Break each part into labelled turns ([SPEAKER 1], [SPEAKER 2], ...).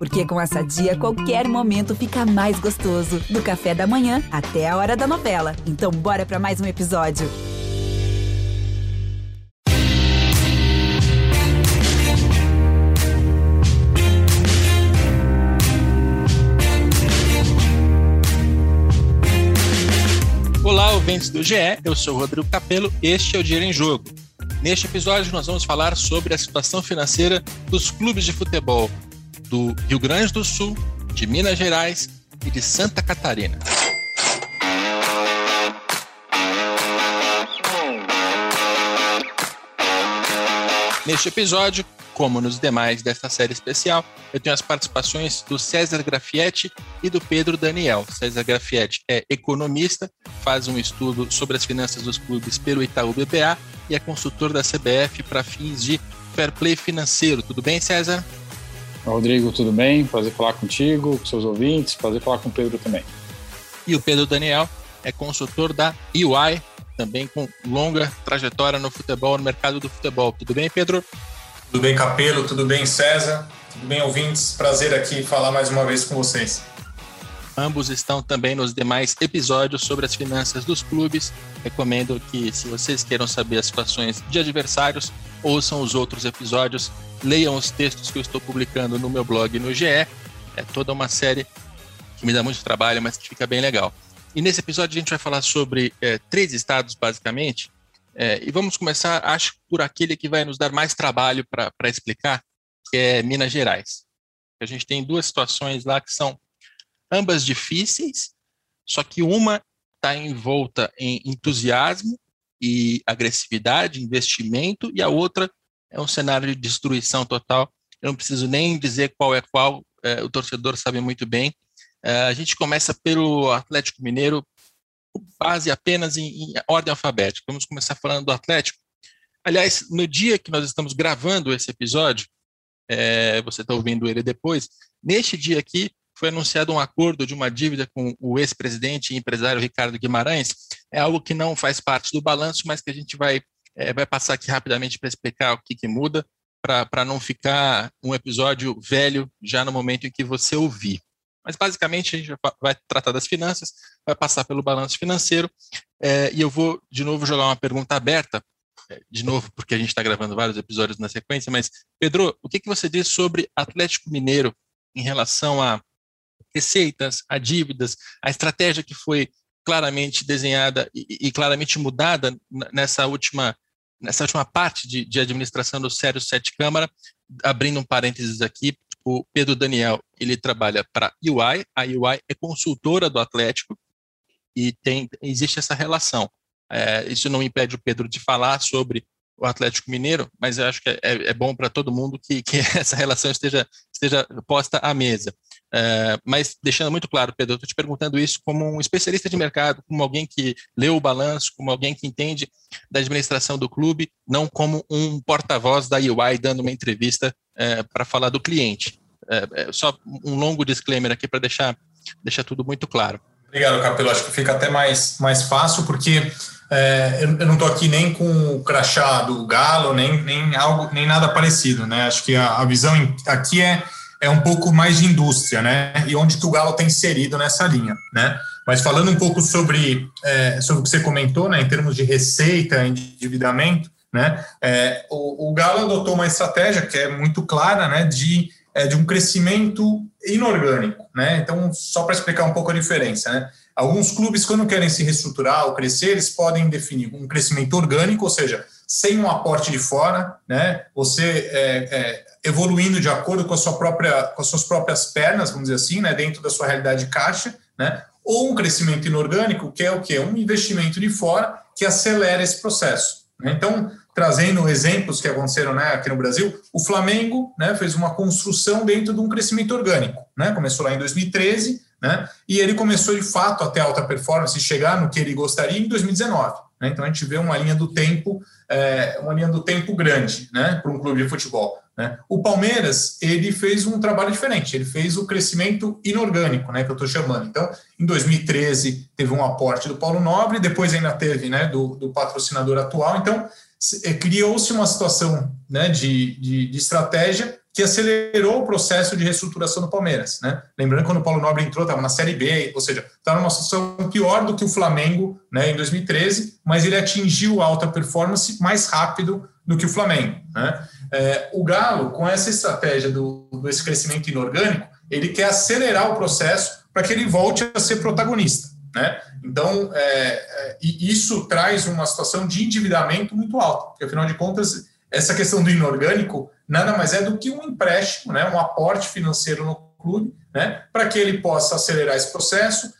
[SPEAKER 1] Porque com essa dia, qualquer momento fica mais gostoso. Do café da manhã até a hora da novela. Então, bora para mais um episódio.
[SPEAKER 2] Olá, ouvintes do GE, eu sou Rodrigo Capello, este é o Dinheiro em Jogo. Neste episódio, nós vamos falar sobre a situação financeira dos clubes de futebol do Rio Grande do Sul, de Minas Gerais e de Santa Catarina. Neste episódio, como nos demais desta série especial, eu tenho as participações do César Grafietti e do Pedro Daniel. César Grafietti é economista, faz um estudo sobre as finanças dos clubes pelo Itaú BBA e é consultor da CBF para fins de fair play financeiro. Tudo bem, César?
[SPEAKER 3] Rodrigo, tudo bem? Prazer falar contigo, com seus ouvintes, prazer falar com o Pedro também.
[SPEAKER 2] E o Pedro Daniel é consultor da UI, também com longa trajetória no futebol, no mercado do futebol. Tudo bem, Pedro?
[SPEAKER 4] Tudo bem, Capelo? Tudo bem, César? Tudo bem, ouvintes? Prazer aqui falar mais uma vez com vocês.
[SPEAKER 2] Ambos estão também nos demais episódios sobre as finanças dos clubes. Recomendo que, se vocês queiram saber as situações de adversários, ouçam os outros episódios leiam os textos que eu estou publicando no meu blog no GE. É toda uma série que me dá muito trabalho, mas que fica bem legal. E nesse episódio a gente vai falar sobre é, três estados, basicamente. É, e vamos começar, acho, por aquele que vai nos dar mais trabalho para explicar, que é Minas Gerais. A gente tem duas situações lá que são ambas difíceis, só que uma está envolta em entusiasmo e agressividade, investimento, e a outra é um cenário de destruição total. Eu não preciso nem dizer qual é qual, é, o torcedor sabe muito bem. É, a gente começa pelo Atlético Mineiro, base apenas em, em, ordem alfabética. Vamos começar falando do Atlético. Aliás, no dia que nós estamos gravando esse episódio, é, você está ouvindo ele depois, neste dia aqui foi anunciado um acordo de uma dívida com o ex-presidente e empresário Ricardo Guimarães. É algo que não faz parte do balanço, mas que a gente vai é, vai passar aqui rapidamente para explicar o que, que muda, para não ficar um episódio velho já no momento em que você ouvir. Mas basicamente a gente vai tratar das finanças, vai passar pelo balanço financeiro, é, e eu vou de novo jogar uma pergunta aberta, é, de novo, porque a gente está gravando vários episódios na sequência, mas Pedro, o que, que você diz sobre Atlético Mineiro em relação a receitas, a dívidas, a estratégia que foi claramente desenhada e, e claramente mudada nessa última nessa última parte de, de administração do Sérgio Sete Câmara, abrindo um parênteses aqui, o Pedro Daniel, ele trabalha para a UI, a UI é consultora do Atlético e tem, existe essa relação. É, isso não impede o Pedro de falar sobre o Atlético Mineiro, mas eu acho que é, é bom para todo mundo que, que, essa relação esteja, esteja posta à mesa. É, mas deixando muito claro, Pedro, eu estou te perguntando isso como um especialista de mercado, como alguém que leu o balanço, como alguém que entende da administração do clube, não como um porta-voz da UI dando uma entrevista é, para falar do cliente. É, só um longo disclaimer aqui para deixar, deixar tudo muito claro.
[SPEAKER 4] Obrigado, Capelo. Acho que fica até mais, mais fácil, porque é, eu, eu, não estou aqui nem com o crachá do Galo, nem, nem, algo, nem nada parecido. Né? Acho que a, a visão aqui é é um pouco mais de indústria, né? E onde que o Galo tem inserido nessa linha, né? Mas falando um pouco sobre, é, sobre o que você comentou, né, em termos de receita, endividamento, né, é, o, o, Galo adotou uma estratégia que é muito clara, né, de, é, de um crescimento inorgânico, né? Então, só para explicar um pouco a diferença, né? Alguns clubes, quando querem se reestruturar ou crescer, eles podem definir um crescimento orgânico, ou seja, sem um aporte de fora, né? Você é, é, evoluindo de acordo com, a sua própria, com as suas próprias pernas, vamos dizer assim, né, dentro da sua realidade de caixa, né, ou um crescimento inorgânico, que é o quê? Um investimento de fora que acelera esse processo. Né? Então, trazendo exemplos que aconteceram né, aqui no Brasil, o Flamengo né, fez uma construção dentro de um crescimento orgânico. Né? Começou lá em 2013, né, e ele começou de fato até alta performance chegar no que ele gostaria em 2019. Né? Então a gente vê uma linha do tempo, é, uma linha do tempo grande né, para um clube de futebol. Né? O Palmeiras ele fez um trabalho diferente, ele fez o crescimento inorgânico, né, que eu estou chamando. Então, em 2013 teve um aporte do Paulo Nobre, depois ainda teve né, do, do patrocinador atual. Então, é, criou-se uma situação né, de, de, de, estratégia que acelerou o processo de reestruturação do Palmeiras. Né? Lembrando que quando o Paulo Nobre entrou, estava na Série B, ou seja, estava numa situação pior do que o Flamengo né, em 2013, mas ele atingiu alta performance mais rápido do que o Flamengo. Né? É, o Galo, com essa estratégia do, desse crescimento inorgânico, ele quer acelerar o processo para que ele volte a ser protagonista. Né? Então, é, é, isso traz uma situação de endividamento muito alta, porque afinal de contas, essa questão do inorgânico nada mais é do que um empréstimo, né, um aporte financeiro no clube, né, para que ele possa acelerar esse processo,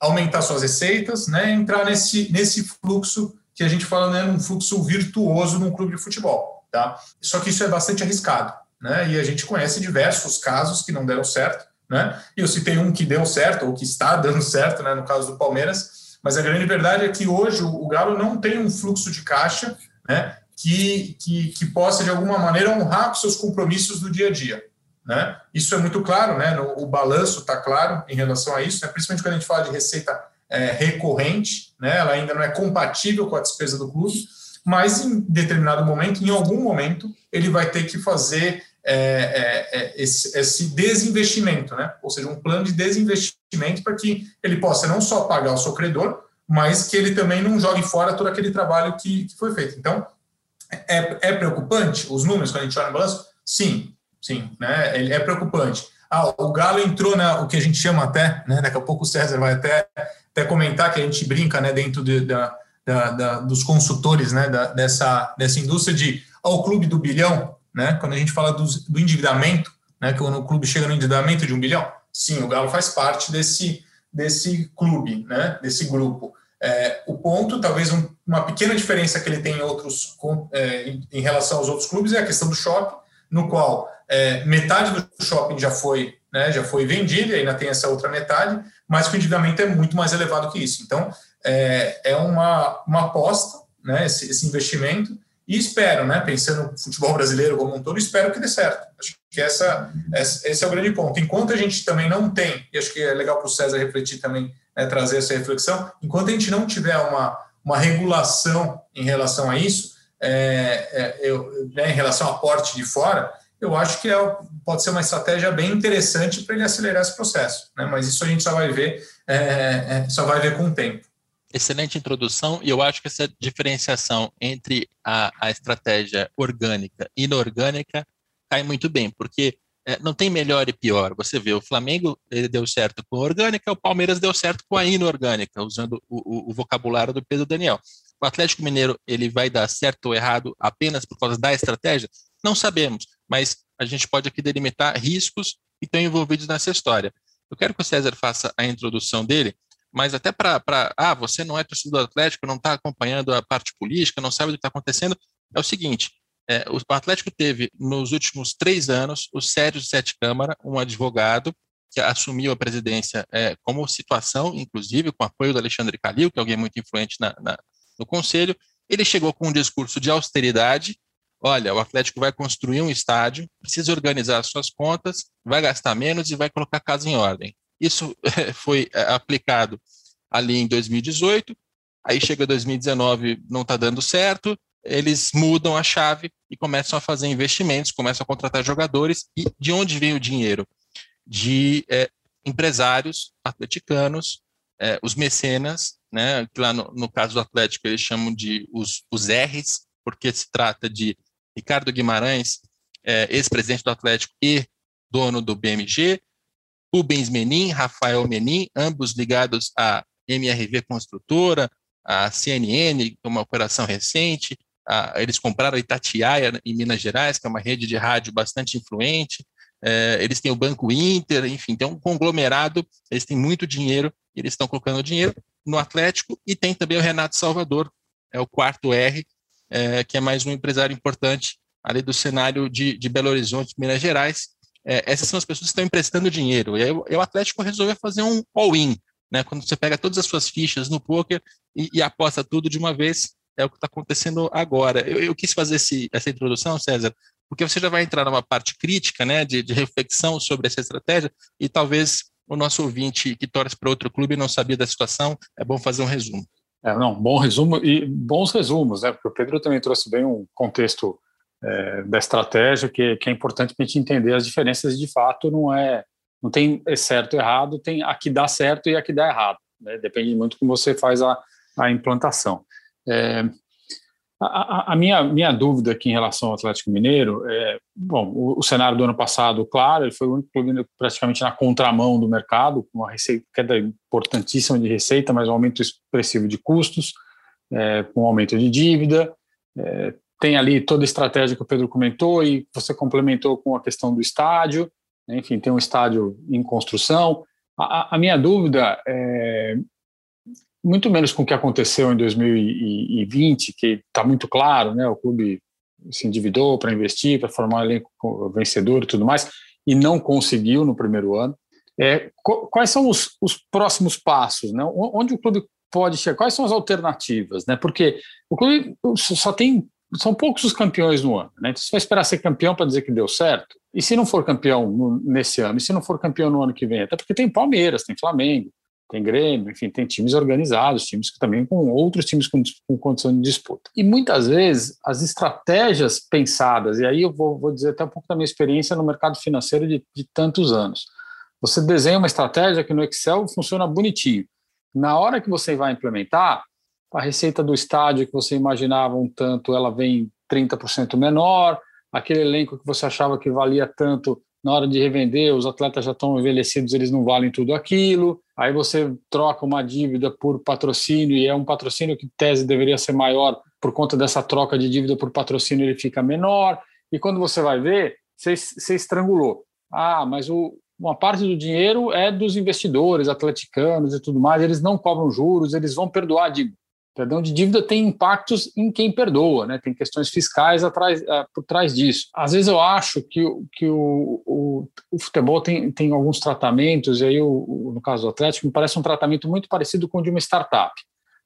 [SPEAKER 4] aumentar suas receitas, né, entrar nesse, nesse fluxo que a gente fala, né, um fluxo virtuoso num clube de futebol. Tá? Só que isso é bastante arriscado, né, e a gente conhece diversos casos que não deram certo, né, e eu citei um que deu certo, ou que está dando certo, né, no caso do Palmeiras, mas a grande verdade é que hoje o Galo não tem um fluxo de caixa né, que, que, que possa, de alguma maneira, honrar com seus compromissos do dia a dia. Né? Isso é muito claro, né? No, o balanço está claro em relação a isso, né? principalmente quando a gente fala de receita é, recorrente, né? ela ainda não é compatível com a despesa do clube, mas em determinado momento, em algum momento, ele vai ter que fazer é, é, é esse, esse, desinvestimento, né? ou seja, um plano de desinvestimento para que ele possa não só pagar o seu credor, mas que ele também não jogue fora todo aquele trabalho que, que foi feito. Então, é, é preocupante os números quando a gente olha no balanço? Sim, sim, né? Ele é preocupante. Ah, o Galo entrou na o que a gente chama até, né? Daqui a pouco o César vai até, até comentar que a gente brinca, né? Dentro de, da, da, da, dos consultores, né? Da, dessa, dessa indústria de ao clube do bilhão, né? Quando a gente fala do, do endividamento, né? Quando o clube chega no endividamento de um bilhão, sim, o Galo faz parte desse desse clube, né? Desse grupo. É, o ponto, talvez um, uma pequena diferença que ele tem em outros é, em, em, relação aos outros clubes é a questão do shopping, no qual é, metade do shopping já foi né, já foi vendido e ainda tem essa outra metade, mas o endividamento é muito mais elevado que isso. Então é, é uma, uma aposta, né, esse, esse investimento e espero, né, pensando no futebol brasileiro como um todo, espero que dê certo. Acho que essa, esse é o grande ponto. Enquanto a gente também não tem, e acho que é legal para o César refletir também né, trazer essa reflexão. Enquanto a gente não tiver uma, uma regulação em relação a isso, é, é, eu, né, em relação ao aporte de fora, eu acho que é, pode ser uma estratégia bem interessante para ele acelerar esse processo. Né? Mas isso a gente só vai ver, é, é, só vai ver com o tempo.
[SPEAKER 2] Excelente introdução, e eu acho que essa diferenciação entre a, a estratégia orgânica e inorgânica cai muito bem, porque é, não tem melhor e pior. Você vê, o Flamengo deu certo com a orgânica, o Palmeiras deu certo com a inorgânica, usando o, o, o, vocabulário do Pedro Daniel. O Atlético Mineiro ele vai dar certo ou errado apenas por causa da estratégia? Não sabemos, mas a gente pode aqui delimitar riscos que estão envolvidos nessa história. Eu quero que o César faça a introdução dele, mas até para, ah, você não é torcedor do Atlético, não está acompanhando a parte política, não sabe o que está acontecendo, é o seguinte, é, o Atlético teve, nos últimos três anos, o Sérgio Sete Câmara, um advogado que assumiu a presidência é, como situação, inclusive com apoio do Alexandre Calil, que é alguém muito influente na, na, no conselho. Ele chegou com um discurso de austeridade. Olha, o Atlético vai construir um estádio, precisa organizar suas contas, vai gastar menos e vai colocar a casa em ordem. Isso foi é, aplicado ali em 2018. Aí chega 2019, não está dando certo eles mudam a chave e começam a fazer investimentos, começam a contratar jogadores. E de onde vem o dinheiro? De é, empresários atleticanos, é, os mecenas, né, que lá no, no, caso do Atlético eles chamam de os, os R's, porque se trata de Ricardo Guimarães, é, ex-presidente do Atlético e dono do BMG, Rubens Menin, Rafael Menin, ambos ligados à MRV Construtora, a CNN, uma operação recente, eles compraram a Itatiaia em Minas Gerais, que é uma rede de rádio bastante influente. É, eles têm o Banco Inter, enfim, tem um conglomerado, eles têm muito dinheiro, eles estão colocando dinheiro no Atlético, e tem também o Renato Salvador, é o quarto R, é, que é mais um empresário importante ali do cenário de, de Belo Horizonte, Minas Gerais. É, essas são as pessoas que estão emprestando dinheiro. E aí o, o Atlético resolveu fazer um all-in, né? Quando você pega todas as suas fichas no poker e, e aposta tudo de uma vez, é o que está acontecendo agora. Eu, eu quis fazer esse, essa introdução, César, porque você já vai entrar numa parte crítica, né, de, de reflexão sobre essa estratégia, e talvez o nosso ouvinte que torce para outro clube não sabia da situação, é bom fazer um resumo.
[SPEAKER 3] É, não, bom resumo e bons resumos, né? Porque o Pedro também trouxe bem um contexto é, da estratégia, que, que é importante para a gente entender as diferenças. De fato, não é não tem certo e errado, tem a que dá certo e a que dá errado. Né? Depende muito como você faz a, a implantação. É, a, a, minha, minha dúvida aqui em relação ao Atlético Mineiro é, bom, o, o, cenário do ano passado, claro, ele foi o único clube praticamente na contramão do mercado, com uma receita, queda importantíssima de receita, mas um aumento expressivo de custos, é, com um aumento de dívida, é, tem ali toda a estratégia que o Pedro comentou e você complementou com a questão do estádio, né, enfim, tem um estádio em construção. A, a minha dúvida é, muito menos com o que aconteceu em 2020, que está muito claro, né? O clube se endividou para investir, para formar um elenco vencedor e tudo mais, e não conseguiu no primeiro ano. É, quais são os, os, próximos passos? Né? Onde o clube pode chegar? Quais são as alternativas? Né? Porque o clube só tem são poucos os campeões no ano, né? Então você vai esperar ser campeão para dizer que deu certo. E se não for campeão no, nesse ano, e se não for campeão no ano que vem, até porque tem Palmeiras, tem Flamengo, tem Grêmio, enfim, tem times organizados, times que também com outros times com, com condição de disputa. E muitas vezes as estratégias pensadas, e aí eu vou, vou dizer até um pouco da minha experiência no mercado financeiro de, de tantos anos. Você desenha uma estratégia que no Excel funciona bonitinho. Na hora que você vai implementar, a receita do estádio que você imaginava um tanto, ela vem 30% menor, aquele elenco que você achava que valia tanto, na hora de revender, os atletas já estão envelhecidos, eles não valem tudo aquilo. Aí você troca uma dívida por patrocínio e é um patrocínio que, tese, deveria ser maior, por conta dessa troca de dívida por patrocínio, ele fica menor. E quando você vai ver, você, você estrangulou. Ah, mas o, uma parte do dinheiro é dos investidores atleticanos e tudo mais, eles não cobram juros, eles vão perdoar a dívida. Perdão de dívida tem impactos em quem perdoa, né? tem questões fiscais atrás, uh, por trás disso. Às vezes eu acho que, que o, o, o futebol tem, tem alguns tratamentos, e aí o, no caso do Atlético, me parece um tratamento muito parecido com o de uma startup.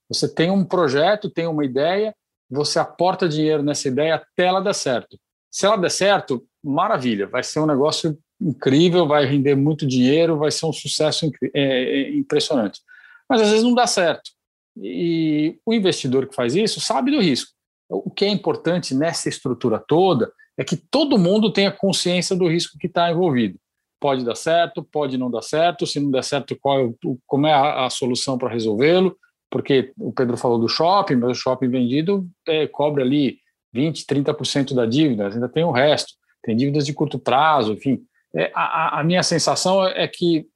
[SPEAKER 3] Você tem um projeto, tem uma ideia, você aporta dinheiro nessa ideia até ela dar certo. Se ela der certo, maravilha, vai ser um negócio incrível, vai render muito dinheiro, vai ser um sucesso é, é, impressionante. Mas às vezes não dá certo. E o investidor que faz isso sabe do risco. O que é importante nessa estrutura toda é que todo mundo tenha consciência do risco que está envolvido. Pode dar certo, pode não dar certo. Se não der certo, qual é como é a, a solução para resolvê-lo? Porque o Pedro falou do shopping, mas o shopping vendido é, cobre ali 20, 30% da dívida, ainda tem o resto. Tem dívidas de curto prazo, enfim. É, a, a minha sensação é que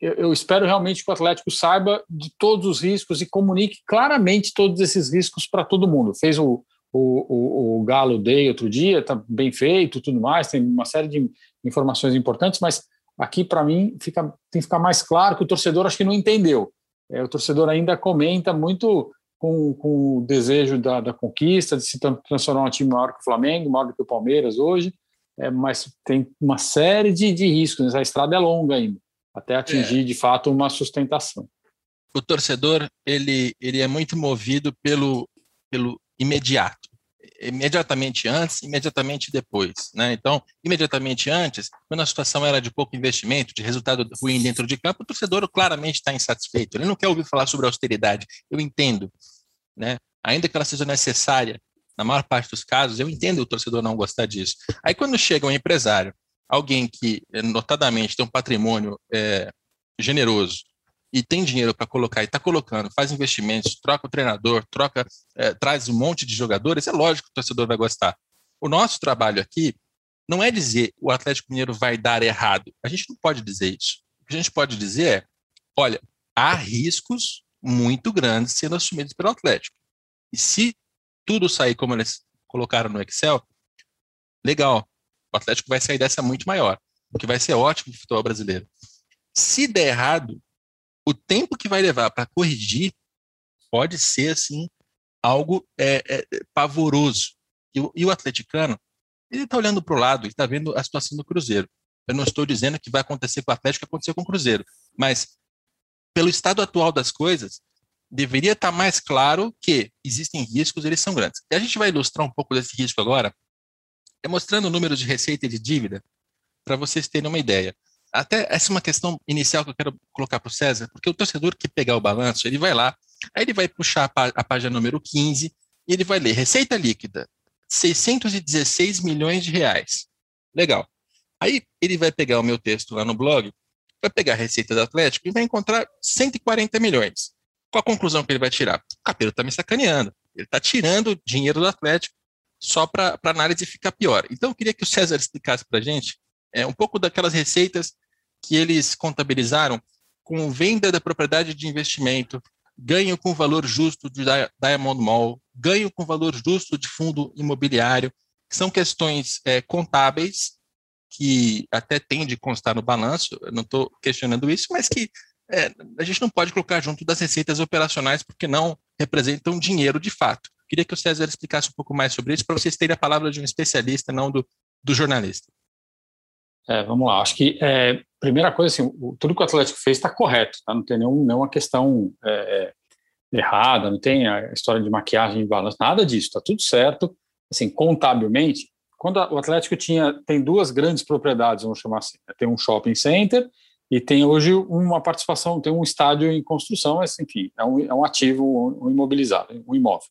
[SPEAKER 3] eu, eu, espero realmente que o Atlético saiba de todos os riscos e comunique claramente todos esses riscos para todo mundo. Fez o, o, o, o Galo Day outro dia, está bem feito, tudo mais, tem uma série de informações importantes, mas aqui para mim fica, tem que ficar mais claro que o torcedor acho que não entendeu. É, o torcedor ainda comenta muito com, com o desejo da, da, conquista, de se transformar um time maior que o Flamengo, maior que o Palmeiras hoje, é, mas tem uma série de, de riscos, a estrada é longa ainda até atingir é. de fato uma sustentação.
[SPEAKER 2] O torcedor ele, ele é muito movido pelo, pelo imediato, imediatamente antes, imediatamente depois, né? Então, imediatamente antes, quando a situação era de pouco investimento, de resultado ruim dentro de campo, o torcedor claramente está insatisfeito. Ele não quer ouvir falar sobre austeridade. Eu entendo, né? Ainda que ela seja necessária, na maior parte dos casos, eu entendo o torcedor não gostar disso. Aí quando chega um empresário alguém que, eh, notadamente, tem um patrimônio é, generoso e tem dinheiro para colocar e está colocando, faz investimentos, troca o treinador, troca, é, traz um monte de jogadores, é lógico que o torcedor vai gostar. O nosso trabalho aqui não é dizer o Atlético Mineiro vai dar errado. A gente não pode dizer isso. O que a gente pode dizer é: olha, há riscos muito grandes sendo assumidos pelo Atlético. E se tudo sair como eles colocaram no Excel, legal, o Atlético vai sair dessa muito maior, o que vai ser ótimo para o futebol brasileiro. Se der errado, o tempo que vai levar para corrigir pode ser assim algo é, é, pavoroso. E o, e o atleticano, ele está olhando para o lado e está vendo a situação do Cruzeiro. Eu não estou dizendo que vai acontecer com o Atlético, que aconteceu com o Cruzeiro, mas pelo estado atual das coisas, deveria estar tá mais claro que existem riscos, eles são grandes. E a gente vai ilustrar um pouco desse risco agora é mostrando números de receita e de dívida para vocês terem uma ideia. Até essa é uma questão inicial que eu quero colocar para o César, porque o torcedor que pegar o balanço, ele vai lá, aí ele vai puxar a, página número 15 e ele vai ler receita líquida, 616 milhões de reais. Legal. Aí ele vai pegar o meu texto lá no blog, vai pegar a receita do Atlético e vai encontrar 140 milhões. Qual a conclusão que ele vai tirar? O Capelo está me sacaneando. Ele está tirando dinheiro do Atlético só para a análise ficar pior. Então, eu queria que o César explicasse para a gente é, um pouco daquelas receitas que eles contabilizaram com venda da propriedade de investimento, ganho com valor justo de Diamond Mall, ganho com valor justo de fundo imobiliário, que são questões é, contábeis que até tem de constar no balanço, não estou questionando isso, mas que é, a gente não pode colocar junto das receitas operacionais porque não representam dinheiro de fato. Queria que o César explicasse um pouco mais sobre isso, para vocês terem a palavra de um especialista, não do, do jornalista.
[SPEAKER 3] É, vamos lá. Acho que, é, primeira coisa, assim, o, tudo que o Atlético fez está correto, tá? não tem nenhum, nenhuma questão é, é, errada, não tem a história de maquiagem de balanço, nada disso, está tudo certo. Assim, contabilmente, quando o Atlético tinha tem duas grandes propriedades, vamos chamar assim, né? tem um shopping center e tem hoje uma participação, tem um estádio em construção, mas enfim, é um, é um ativo, um imobilizado, um imóvel.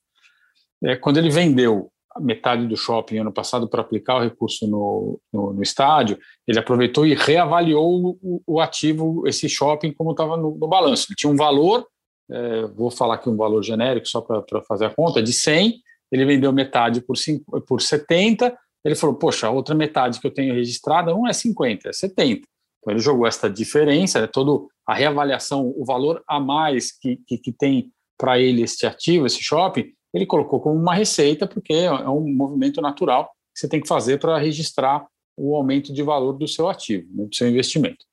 [SPEAKER 3] É, quando ele vendeu metade do shopping ano passado para aplicar o recurso no, no, no, estádio, ele aproveitou e reavaliou o, o ativo, esse shopping, como estava no, no, balanço. Ele tinha um valor, é, vou falar aqui um valor genérico só para fazer a conta, de 100, ele vendeu metade por, 5, por 70, ele falou, poxa, a outra metade que eu tenho registrada não é 50, é 70. Então ele jogou essa diferença, né, toda a reavaliação, o valor a mais que, que, que tem para ele esse ativo, esse shopping, ele colocou como uma receita, porque é, é um movimento natural que você tem que fazer para registrar o aumento de valor do seu ativo, né, do seu investimento.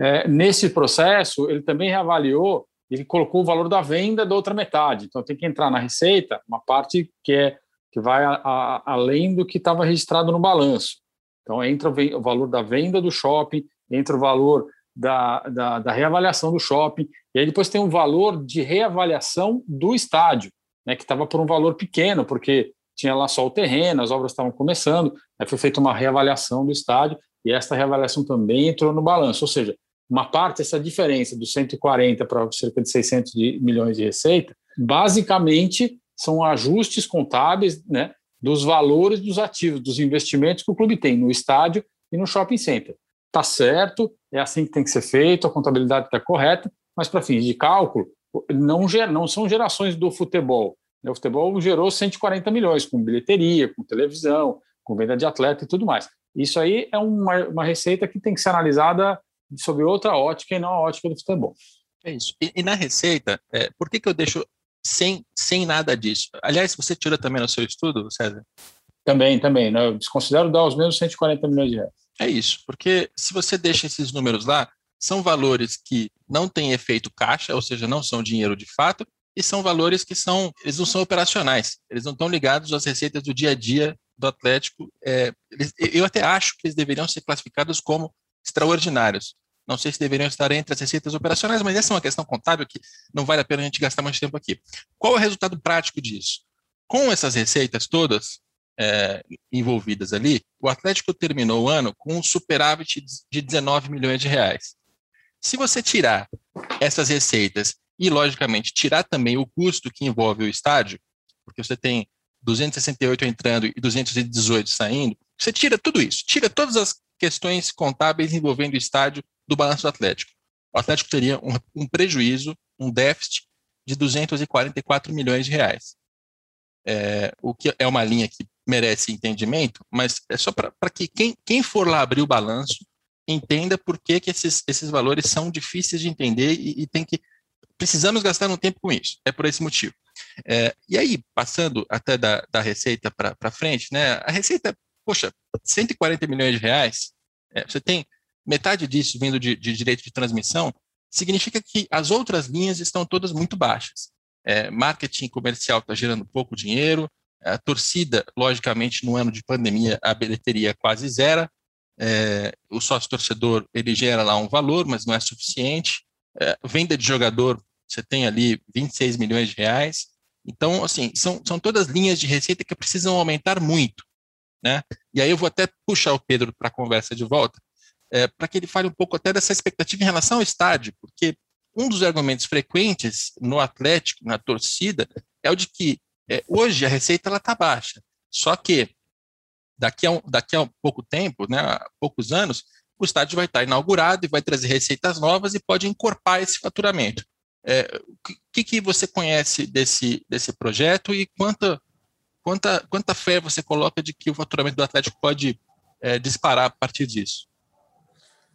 [SPEAKER 3] É, nesse processo, ele também reavaliou, ele colocou o valor da venda da outra metade. Então tem que entrar na receita uma parte que é que vai a, a, além do que estava registrado no balanço. Então, entra o, valor da venda do shopping, entra o valor da, da, da, reavaliação do shopping, e aí depois tem um valor de reavaliação do estádio, né, que estava por um valor pequeno, porque tinha lá só o terreno, as obras estavam começando, aí foi feita uma reavaliação do estádio, e essa reavaliação também entrou no balanço, ou seja, uma parte, essa diferença dos 140 para cerca de 600 de milhões de receita, basicamente são ajustes contábeis né, dos valores dos ativos, dos investimentos que o clube tem no estádio e no shopping center. Está certo, é assim que tem que ser feito, a contabilidade está correta, mas para fins de cálculo, não, não são gerações do futebol. Né. O futebol gerou 140 milhões com bilheteria, com televisão, com venda de atleta e tudo mais. Isso aí é uma, uma receita que tem que ser analisada sob outra ótica e não a ótica do futebol.
[SPEAKER 2] É isso. E, e na receita, é, por que, que eu deixo sem, sem nada disso. Aliás, você tira também no seu estudo, César?
[SPEAKER 3] Também, também. Né? Eu desconsidero dar os mesmos 140 milhões de reais.
[SPEAKER 2] É isso, porque se você deixa esses números lá, são valores que não têm efeito caixa, ou seja, não são dinheiro de fato, e são valores que são, eles não são operacionais, eles não estão ligados às receitas do dia a dia do Atlético. É, eles, eu até acho que eles deveriam ser classificados como extraordinários, não sei se deveriam estar entre as receitas operacionais, mas essa é uma questão contábil que não vale a pena a gente gastar muito tempo aqui. Qual é o resultado prático disso? Com essas receitas todas é, envolvidas ali, o Atlético terminou o ano com um superávit de 19 milhões de reais. Se você tirar essas receitas e, logicamente, tirar também o custo que envolve o estádio, porque você tem 268 entrando e 218 saindo, você tira tudo isso, tira todas as questões contábeis envolvendo o estádio do balanço do Atlético. O Atlético teria um, um prejuízo, um déficit de 244 milhões de reais. É, o que é uma linha que merece entendimento, mas é só para que quem, quem for lá abrir o balanço entenda por que, que esses, esses valores são difíceis de entender e, e tem que precisamos gastar um tempo com isso. É por esse motivo. É, e aí, passando até da, da receita para frente, né? A receita, poxa, 140 milhões de reais. É, você tem metade disso vindo de, de, direito de transmissão, significa que as outras linhas estão todas muito baixas. É, marketing comercial está gerando pouco dinheiro, a torcida, logicamente, no ano de pandemia, a bilheteria quase zero, é, o sócio-torcedor, ele gera lá um valor, mas não é suficiente, é, venda de jogador, você tem ali 26 milhões de reais, então, assim, são, são todas linhas de receita que precisam aumentar muito, né? E aí eu vou até puxar o Pedro para a conversa de volta, é, para que ele fale um pouco até dessa expectativa em relação ao estádio, porque um dos argumentos frequentes no Atlético, na torcida, é o de que é, hoje a receita está baixa, Só que daqui a, um, daqui a um pouco tempo, né, poucos anos, o estádio vai estar inaugurado e vai trazer receitas novas e pode encorpar esse faturamento. É, o que, que você conhece desse, desse projeto e quanta, quanta, quanta fé você coloca de que o faturamento do Atlético pode é, disparar a partir disso?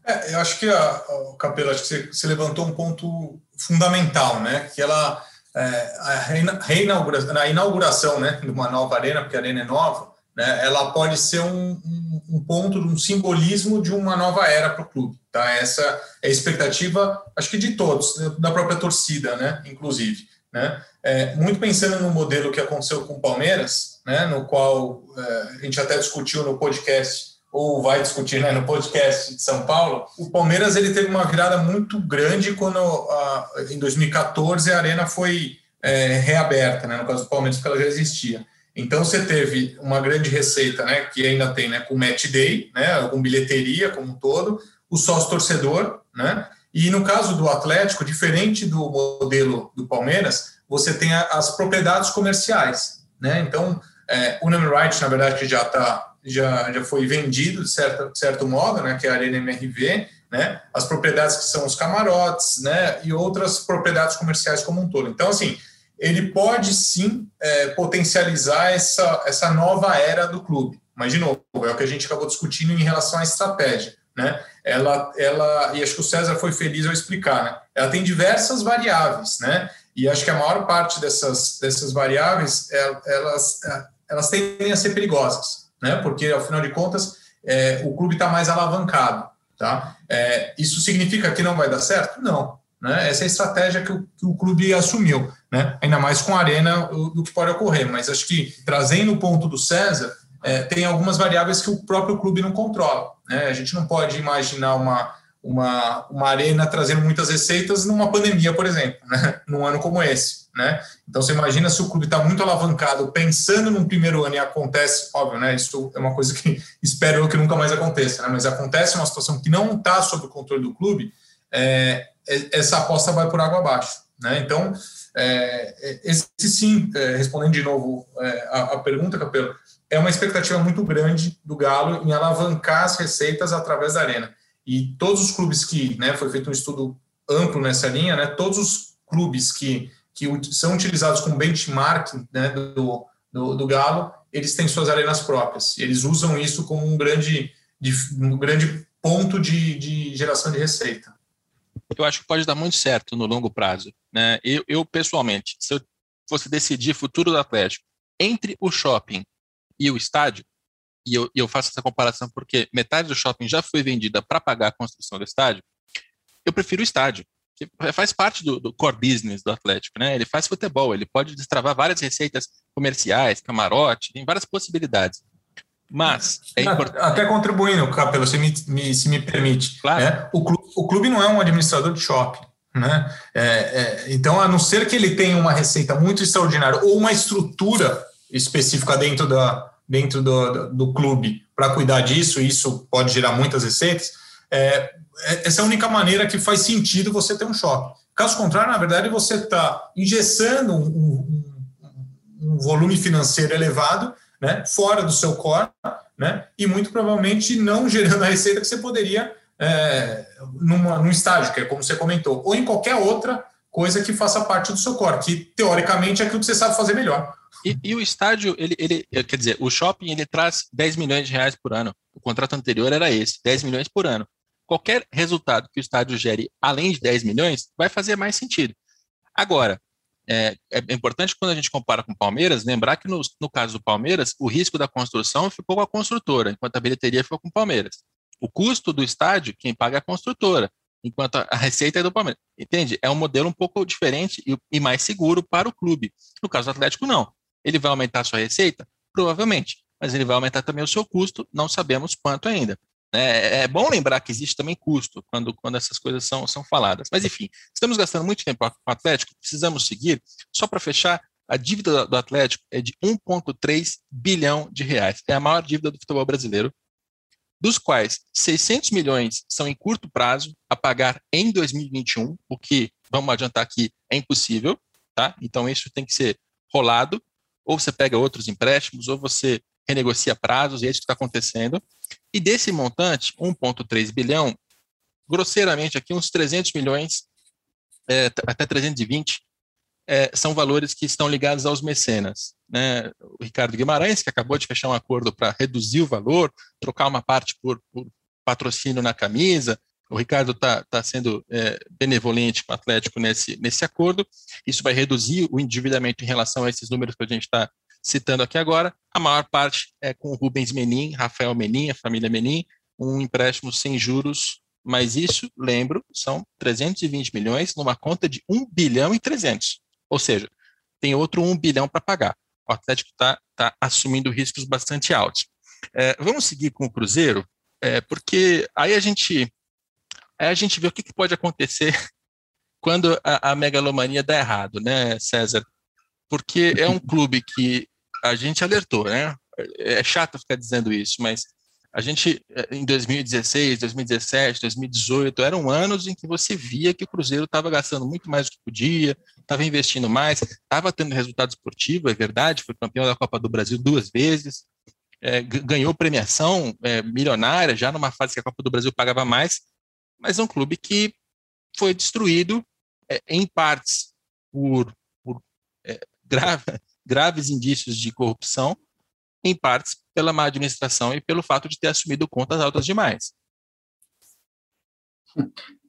[SPEAKER 4] É, eu acho que, a, a acho que você, você, levantou um ponto fundamental, né? Que ela, é, a, reinauguração, a inauguração né, de uma nova arena, porque a arena é nova, né, ela pode ser um, um, ponto, um simbolismo de uma nova era para o clube. Tá? Essa é a expectativa, acho que de todos, da própria torcida, né, inclusive. Né? É, muito pensando no modelo que aconteceu com o Palmeiras, né, no qual é, a gente até discutiu no podcast, ou vai discutir né, no podcast de São Paulo, o Palmeiras ele teve uma virada muito grande quando, a, em 2014, a Arena foi é, reaberta, né, no caso do Palmeiras, porque ela já existia. Então você teve uma grande receita, né, que ainda tem, né, com match day, né, com bilheteria como um todo, o sócio torcedor, né, e no caso do Atlético, diferente do modelo do Palmeiras, você tem as propriedades comerciais, né? Então, é, o name right, na verdade, que já tá já, já foi vendido de certo, de certo modo, né, que é a Arena MRV, né, as propriedades que são os camarotes, né, e outras propriedades comerciais como um todo. Então, assim, ele pode sim é, potencializar essa, essa nova era do clube. Mas, de novo, é o que a gente acabou discutindo em relação à estratégia. Né? Ela, ela, e acho que o César foi feliz ao explicar, né? ela tem diversas variáveis, né? e acho que a maior parte dessas, dessas variáveis, é, elas, é, elas tendem a ser perigosas, né? porque, ao final de contas, é, o clube está mais alavancado. Tá? É, isso significa que não vai dar certo? Não. Né? Essa é a estratégia que o, que o clube assumiu, né? ainda mais com a Arena, do que pode ocorrer. Mas acho que, trazendo o ponto do César, é, tem algumas variáveis que o próprio clube não controla. Né? A gente não pode imaginar uma, uma, uma arena trazendo muitas receitas numa pandemia, por exemplo, né? num ano como esse. Né? Então, você imagina se o clube está muito alavancado, pensando num primeiro ano e acontece, óbvio, né? isso é uma coisa que espero que nunca mais aconteça, né? mas acontece uma situação que não está sob o controle do clube, é, essa aposta vai por água abaixo. Né? Então, é, é, esse sim, é, respondendo de novo é, a, a, pergunta, Capelo, é uma expectativa muito grande do Galo em alavancar as receitas através da Arena. E todos os clubes que, né, foi feito um estudo amplo nessa linha, né, todos os clubes que, que são utilizados como benchmarking né, do, do, do Galo, eles têm suas arenas próprias. Eles usam isso como um grande, de, um grande ponto de, de geração de receita
[SPEAKER 2] eu acho que pode dar muito certo no longo prazo. Né? Eu, eu, pessoalmente, se eu fosse decidir futuro do Atlético entre o shopping e o estádio, e eu, eu faço essa comparação porque metade do shopping já foi vendida para pagar a construção do estádio, eu prefiro o estádio. Que faz parte do, do, core business do Atlético, né? Ele faz futebol, ele pode destravar várias receitas comerciais, camarote, tem várias possibilidades. Mas é importante.
[SPEAKER 4] Até contribuindo, Capelo, se me, me, se me permite. Claro. Né? O, clube, o clube não é um administrador de shopping. Né? É, é, então, a não ser que ele tenha uma receita muito extraordinária ou uma estrutura específica dentro, da, dentro do, do clube para cuidar disso, isso pode gerar muitas receitas. É, é, essa é a única maneira que faz sentido você ter um shopping. Caso contrário, na verdade, você está engessando um, um, um volume financeiro elevado né, fora do seu core, né, e muito provavelmente não gerando a receita que você poderia é, numa, num estágio, que é como você comentou, ou em qualquer outra coisa que faça parte do seu core, que teoricamente é aquilo que você sabe fazer melhor.
[SPEAKER 2] E, e, o estádio, ele, ele, quer dizer, o shopping ele traz 10 milhões de reais por ano. O contrato anterior era esse, 10 milhões por ano. Qualquer resultado que o estádio gere além de 10 milhões vai fazer mais sentido. Agora, é, é, importante quando a gente compara com o Palmeiras, lembrar que no, no, caso do Palmeiras, o risco da construção ficou com a construtora, enquanto a bilheteria ficou com o Palmeiras. O custo do estádio, quem paga é a construtora, enquanto a receita é do Palmeiras. Entende? É um modelo um pouco diferente e, e mais seguro para o clube. No caso do Atlético, não. Ele vai aumentar a sua receita? Provavelmente. Mas ele vai aumentar também o seu custo, não sabemos quanto ainda. É, é, bom lembrar que existe também custo quando, quando essas coisas são, são faladas. Mas, enfim, estamos gastando muito tempo com o Atlético, precisamos seguir. Só para fechar, a dívida do Atlético é de 1,3 bilhão de reais. É a maior dívida do futebol brasileiro, dos quais 600 milhões são em curto prazo a pagar em 2021, o que, vamos adiantar aqui, é impossível. Tá? Então, isso tem que ser rolado. ou você pega outros empréstimos, ou você renegocia prazos, e é isso que está acontecendo. E desse montante, 1,3 bilhão, grosseiramente aqui, uns 300 milhões, é, até 320, é, são valores que estão ligados aos mecenas. Né? O Ricardo Guimarães, que acabou de fechar um acordo para reduzir o valor, trocar uma parte por, por patrocínio na camisa. O Ricardo está tá sendo é, benevolente com o Atlético nesse, nesse acordo. Isso vai reduzir o endividamento em relação a esses números que a gente está citando aqui agora. A maior parte é com Rubens Menin, Rafael Menin, a família Menin, um empréstimo sem juros, mas isso, lembro, são 320 milhões numa conta de 1 bilhão e 300. Ou seja, tem outro 1 bilhão para pagar. O Atlético está tá assumindo riscos bastante altos. É, vamos seguir com o Cruzeiro, é, porque aí a gente, aí a gente vê o que, que pode acontecer quando a, a, megalomania dá errado, né, César? Porque é um clube que a gente alertou, né? É chato ficar dizendo isso, mas a gente, em 2016, 2017, 2018, eram anos em que você via que o Cruzeiro estava gastando muito mais do que podia, estava investindo mais, estava tendo resultado esportivo, é verdade, foi campeão da Copa do Brasil duas vezes, é, ganhou premiação é, milionária, já numa fase que a Copa do Brasil pagava mais, mas é um clube que foi destruído é, em partes por, por é, grave, graves indícios de corrupção, em partes pela má administração e pelo fato de ter assumido contas altas demais.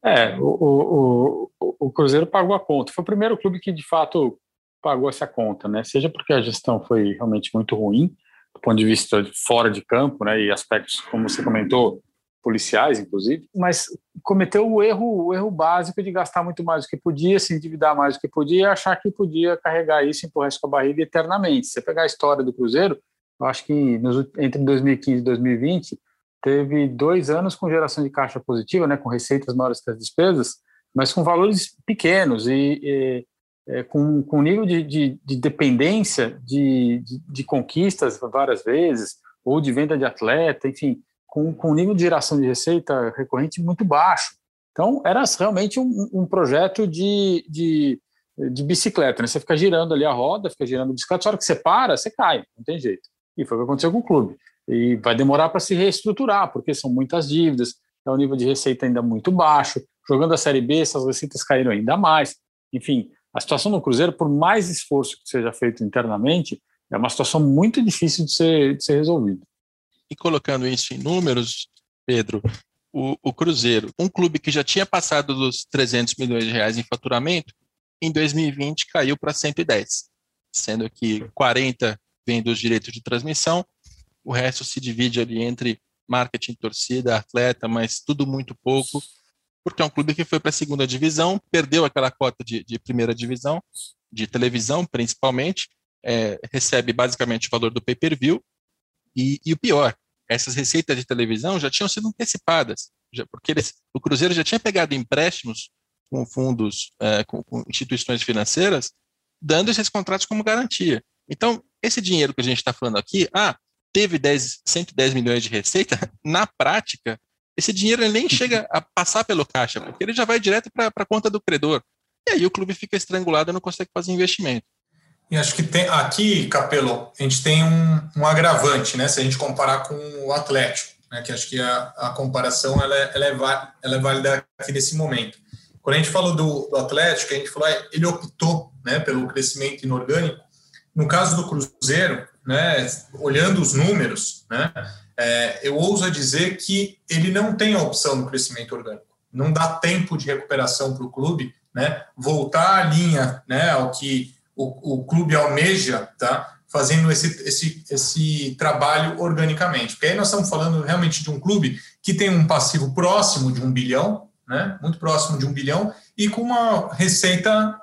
[SPEAKER 3] É, o, o, o Cruzeiro pagou a conta. Foi o primeiro clube que, de fato, pagou essa conta, né? Seja porque a gestão foi realmente muito ruim, do ponto de vista de fora de campo, né? E aspectos, como você comentou, policiais, inclusive, mas cometeu o erro, o erro básico de gastar muito mais do que podia, se endividar mais do que podia e achar que podia carregar isso empurrar isso com a barriga eternamente. Se você pegar a história do Cruzeiro, eu acho que nos, entre 2015 e 2020 teve dois anos com geração de caixa positiva, né, com receitas maiores que as despesas, mas com valores pequenos e, e é, com, com nível de, de, de dependência de, de, de, conquistas várias vezes, ou de venda de atleta, enfim, com, com nível de geração de receita recorrente muito baixo. Então, era realmente um, um projeto de, de, de bicicleta, né? Você fica girando ali a roda, fica girando a bicicleta, só hora que você para, você cai, não tem jeito. E foi o que aconteceu com o clube. E vai demorar para se reestruturar, porque são muitas dívidas, é um nível de receita ainda muito baixo. Jogando a Série B, essas receitas caíram ainda mais. Enfim, a situação no Cruzeiro, por mais esforço que seja feito internamente, é uma situação muito difícil de ser, de ser resolvida.
[SPEAKER 2] E colocando isso em números, Pedro, o, o, Cruzeiro, um clube que já tinha passado dos 300 milhões de reais em faturamento, em 2020 caiu para 110, sendo que 40 vem dos direitos de transmissão, o resto se divide ali entre marketing, torcida, atleta, mas tudo muito pouco, porque é um clube que foi para a segunda divisão, perdeu aquela cota de, de primeira divisão, de televisão principalmente, é, recebe basicamente o valor do pay-per-view, e, e, o pior, essas receitas de televisão já tinham sido antecipadas, já, porque eles, o Cruzeiro já tinha pegado empréstimos com fundos, é, com, com instituições financeiras, dando esses contratos como garantia. Então, esse dinheiro que a gente está falando aqui, ah, teve 10, 110 milhões de receita, na prática, esse dinheiro nem chega a passar pelo caixa, porque ele já vai direto para a conta do credor. E aí o clube fica estrangulado e não consegue fazer investimento.
[SPEAKER 4] E acho que tem, aqui, Capelo, a gente tem um, um agravante, né? Se a gente comparar com o Atlético, né? Que acho que a, a comparação ela é, ela, é, ela é válida aqui nesse momento. Quando a gente falou do, do Atlético, a gente falou, é, ele optou né, pelo crescimento inorgânico, no caso do Cruzeiro, né, olhando os números, né, é, eu ouso dizer que ele não tem a opção do crescimento orgânico. Não dá tempo de recuperação para o clube, né, voltar à linha, né, ao que o, o clube almeja, tá, fazendo esse, esse, esse trabalho organicamente. Porque aí nós estamos falando realmente de um clube que tem um passivo próximo de um bilhão, né, muito próximo de um bilhão, e com uma receita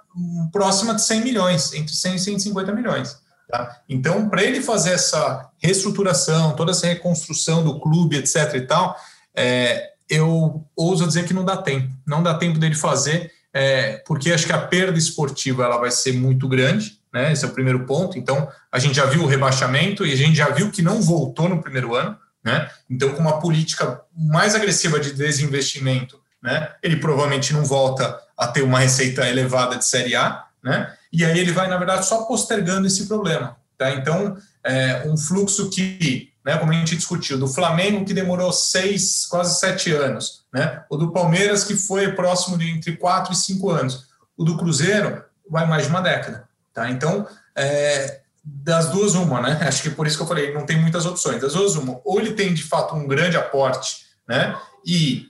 [SPEAKER 4] próxima de 100 milhões, entre 100 e 150 milhões. Tá? Então, para ele fazer essa reestruturação, toda essa reconstrução do clube, etc. e tal, é, eu ouso dizer que não dá tempo. Não dá tempo dele fazer, é, porque acho que a perda esportiva ela vai ser muito grande, né? Esse é o primeiro ponto. Então, a gente já viu o rebaixamento e a gente já viu que não voltou no primeiro ano, né? Então, com uma política mais agressiva de desinvestimento, né? Ele provavelmente não volta a ter uma receita elevada de Série A, né? E aí ele vai, na verdade, só postergando esse problema. Tá? Então, é, um fluxo que, né, como a gente discutiu, do Flamengo que demorou seis, quase sete anos, né? o do Palmeiras que foi próximo de entre quatro e cinco anos, o do Cruzeiro vai mais de uma década. Tá? Então, é, das duas, uma, né? Acho que por isso que eu falei, não tem muitas opções. Das duas, uma. Ou ele tem de fato um grande aporte, né? E,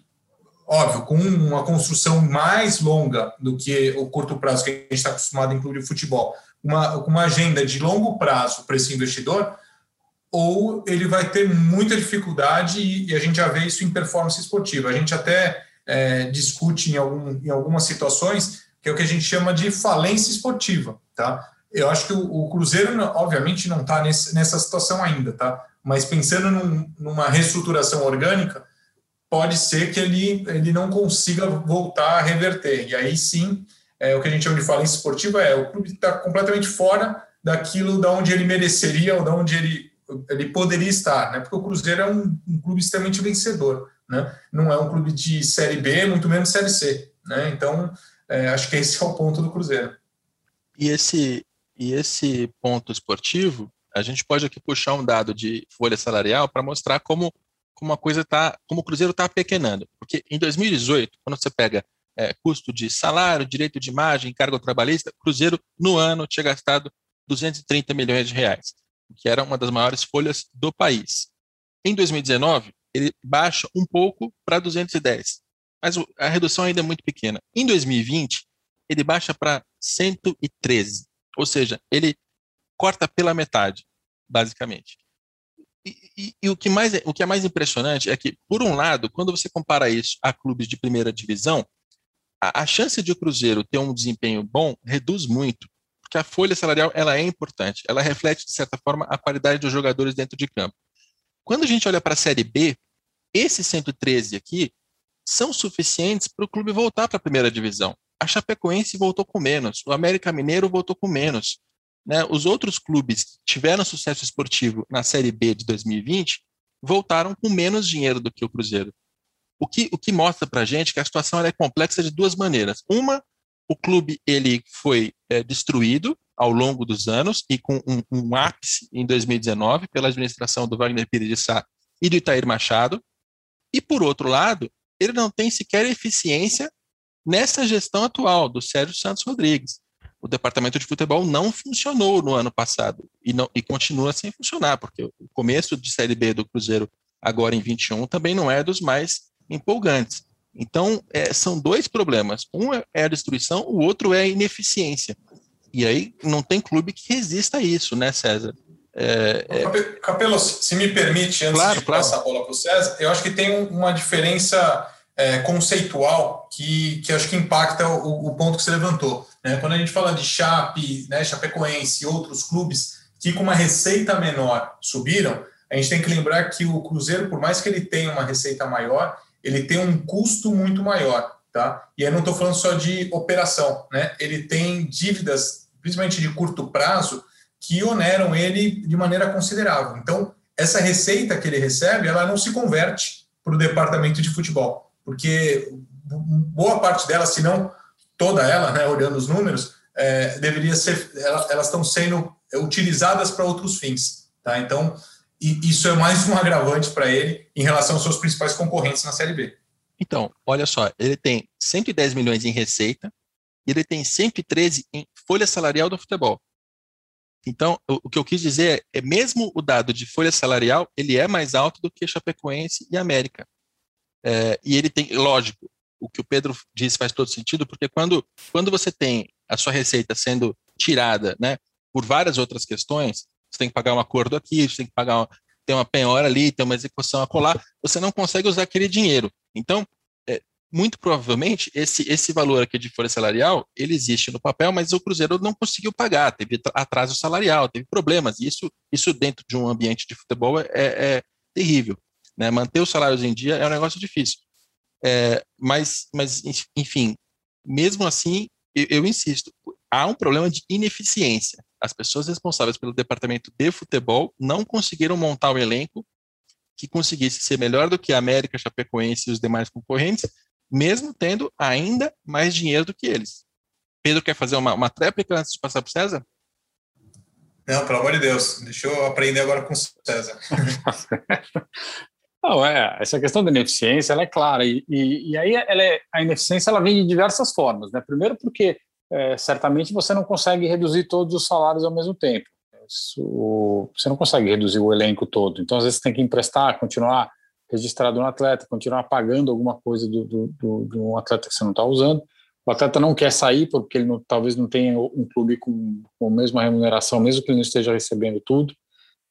[SPEAKER 4] óbvio, com uma construção mais longa do que o curto prazo que a gente está acostumado em clube de futebol, uma, uma agenda de longo prazo para esse investidor, ou ele vai ter muita dificuldade e, e, a gente já vê isso em performance esportiva. A gente até é, discute em, algum, em algumas situações que é o que a gente chama de falência esportiva, tá? Eu acho que o, o Cruzeiro, obviamente, não está nessa situação ainda, tá? Mas pensando num, numa reestruturação orgânica, pode ser que ele, ele não consiga voltar a reverter. E aí sim, é, o que a gente chama de falência esportiva é o clube está completamente fora daquilo da onde ele mereceria ou da onde ele, ele poderia estar, né? Porque o Cruzeiro é um, um clube extremamente vencedor, né? Não é um clube de Série B, muito menos Série C, né? Então, é, acho que esse é o ponto do Cruzeiro.
[SPEAKER 2] E esse, e esse ponto esportivo, a gente pode aqui puxar um dado de folha salarial para mostrar como, como a coisa tá, como o Cruzeiro está pequenando. Porque em 2018, quando você pega é, custo de salário, direito de imagem, cargo trabalhista, Cruzeiro no ano tinha gastado 230 milhões de reais, que era uma das maiores folhas do país. Em 2019, ele baixa um pouco para 210 mas a redução ainda é muito pequena. Em 2020, ele baixa para 113, ou seja, ele corta pela metade, basicamente. E, e, e, o, que mais é, o que é mais impressionante é que, por um lado, quando você compara isso a clubes de primeira divisão, a, a chance de o Cruzeiro ter um desempenho bom reduz muito, porque a folha salarial ela é importante, ela reflete, de certa forma, a qualidade dos jogadores dentro de campo. Quando a gente olha para a Série B, esse 113 aqui são suficientes para o clube voltar para a primeira divisão. A Chapecoense voltou com menos, o América Mineiro voltou com menos. Né? Os outros clubes que tiveram sucesso esportivo na Série B de 2020 voltaram com menos dinheiro do que o Cruzeiro. O que, o que mostra para a gente que a situação é complexa de duas maneiras. Uma, o clube ele foi é, destruído ao longo dos anos e com um, um, ápice em 2019 pela administração do Wagner Pires de Sá e do Itair Machado. E, por outro lado, ele não tem sequer eficiência nessa gestão atual do Sérgio Santos Rodrigues. O departamento de futebol não funcionou no ano passado e, não, e continua sem funcionar, porque o começo de Série B do Cruzeiro, agora em 21, também não é dos mais empolgantes. Então, é, são dois problemas. Um é, é a destruição, o outro é a ineficiência. E aí não tem clube que resista a isso, né, César?
[SPEAKER 4] É, é... Capelo, se me permite, antes claro, de claro. passar a bola para o César, eu acho que tem uma diferença é, conceitual que, que acho que impacta o, o, ponto que você levantou. Né? Quando a gente fala de Chape, né, Chapecoense e outros clubes que com uma receita menor subiram, a gente tem que lembrar que o Cruzeiro, por mais que ele tenha uma receita maior, ele tem um custo muito maior. Tá? E aí não estou falando só de operação, né? ele tem dívidas, principalmente de curto prazo, que oneram ele de maneira considerável. Então, essa receita que ele recebe, ela não se converte para o departamento de futebol, porque boa parte dela, se não toda ela, né, olhando os números, é, deveria ser, elas estão sendo utilizadas para outros fins, tá? Então, isso é mais um agravante para ele em relação aos seus principais concorrentes na Série B.
[SPEAKER 2] Então, olha só, ele tem 110 milhões em receita e ele tem 113 em folha salarial do futebol. Então, o, o, que eu quis dizer é, é, mesmo o dado de folha salarial, ele é mais alto do que Chapecoense e América. É, e ele tem, lógico, o que o Pedro disse faz todo sentido, porque quando, quando você tem a sua receita sendo tirada né, por várias outras questões, você tem que pagar um acordo aqui, você tem que pagar, tem uma penhora ali, tem uma execução a colar, você não consegue usar aquele dinheiro. Então, muito provavelmente esse, esse valor aqui de folha salarial, ele existe no papel, mas o Cruzeiro não conseguiu pagar, teve atraso salarial, teve problemas, e isso, isso dentro de um ambiente de futebol é, é terrível. Né? Manter os salários em dia é um negócio difícil. É, mas, mas, enfim, mesmo assim, eu, eu insisto, há um problema de ineficiência. As pessoas responsáveis pelo departamento de futebol não conseguiram montar um elenco que conseguisse ser melhor do que a América, Chapecoense e os demais concorrentes, mesmo tendo ainda mais dinheiro do que eles. Pedro quer fazer uma, uma tréplica antes de passar para o César?
[SPEAKER 4] Não, pelo amor de Deus, deixa eu aprender agora com o César.
[SPEAKER 3] Não, é, essa questão da ineficiência ela é clara, e, e, e aí ela é, a ineficiência ela vem de diversas formas. Né? Primeiro, porque é, certamente você não consegue reduzir todos os salários ao mesmo tempo. Isso, você não consegue reduzir o elenco todo. Então, às vezes, você tem que emprestar, continuar registrado no atleta, continuar pagando alguma coisa do, do, do, do atleta que você não está usando. O atleta não quer sair porque ele não, talvez não tenha um clube com, com a mesma remuneração, mesmo que ele não esteja recebendo tudo.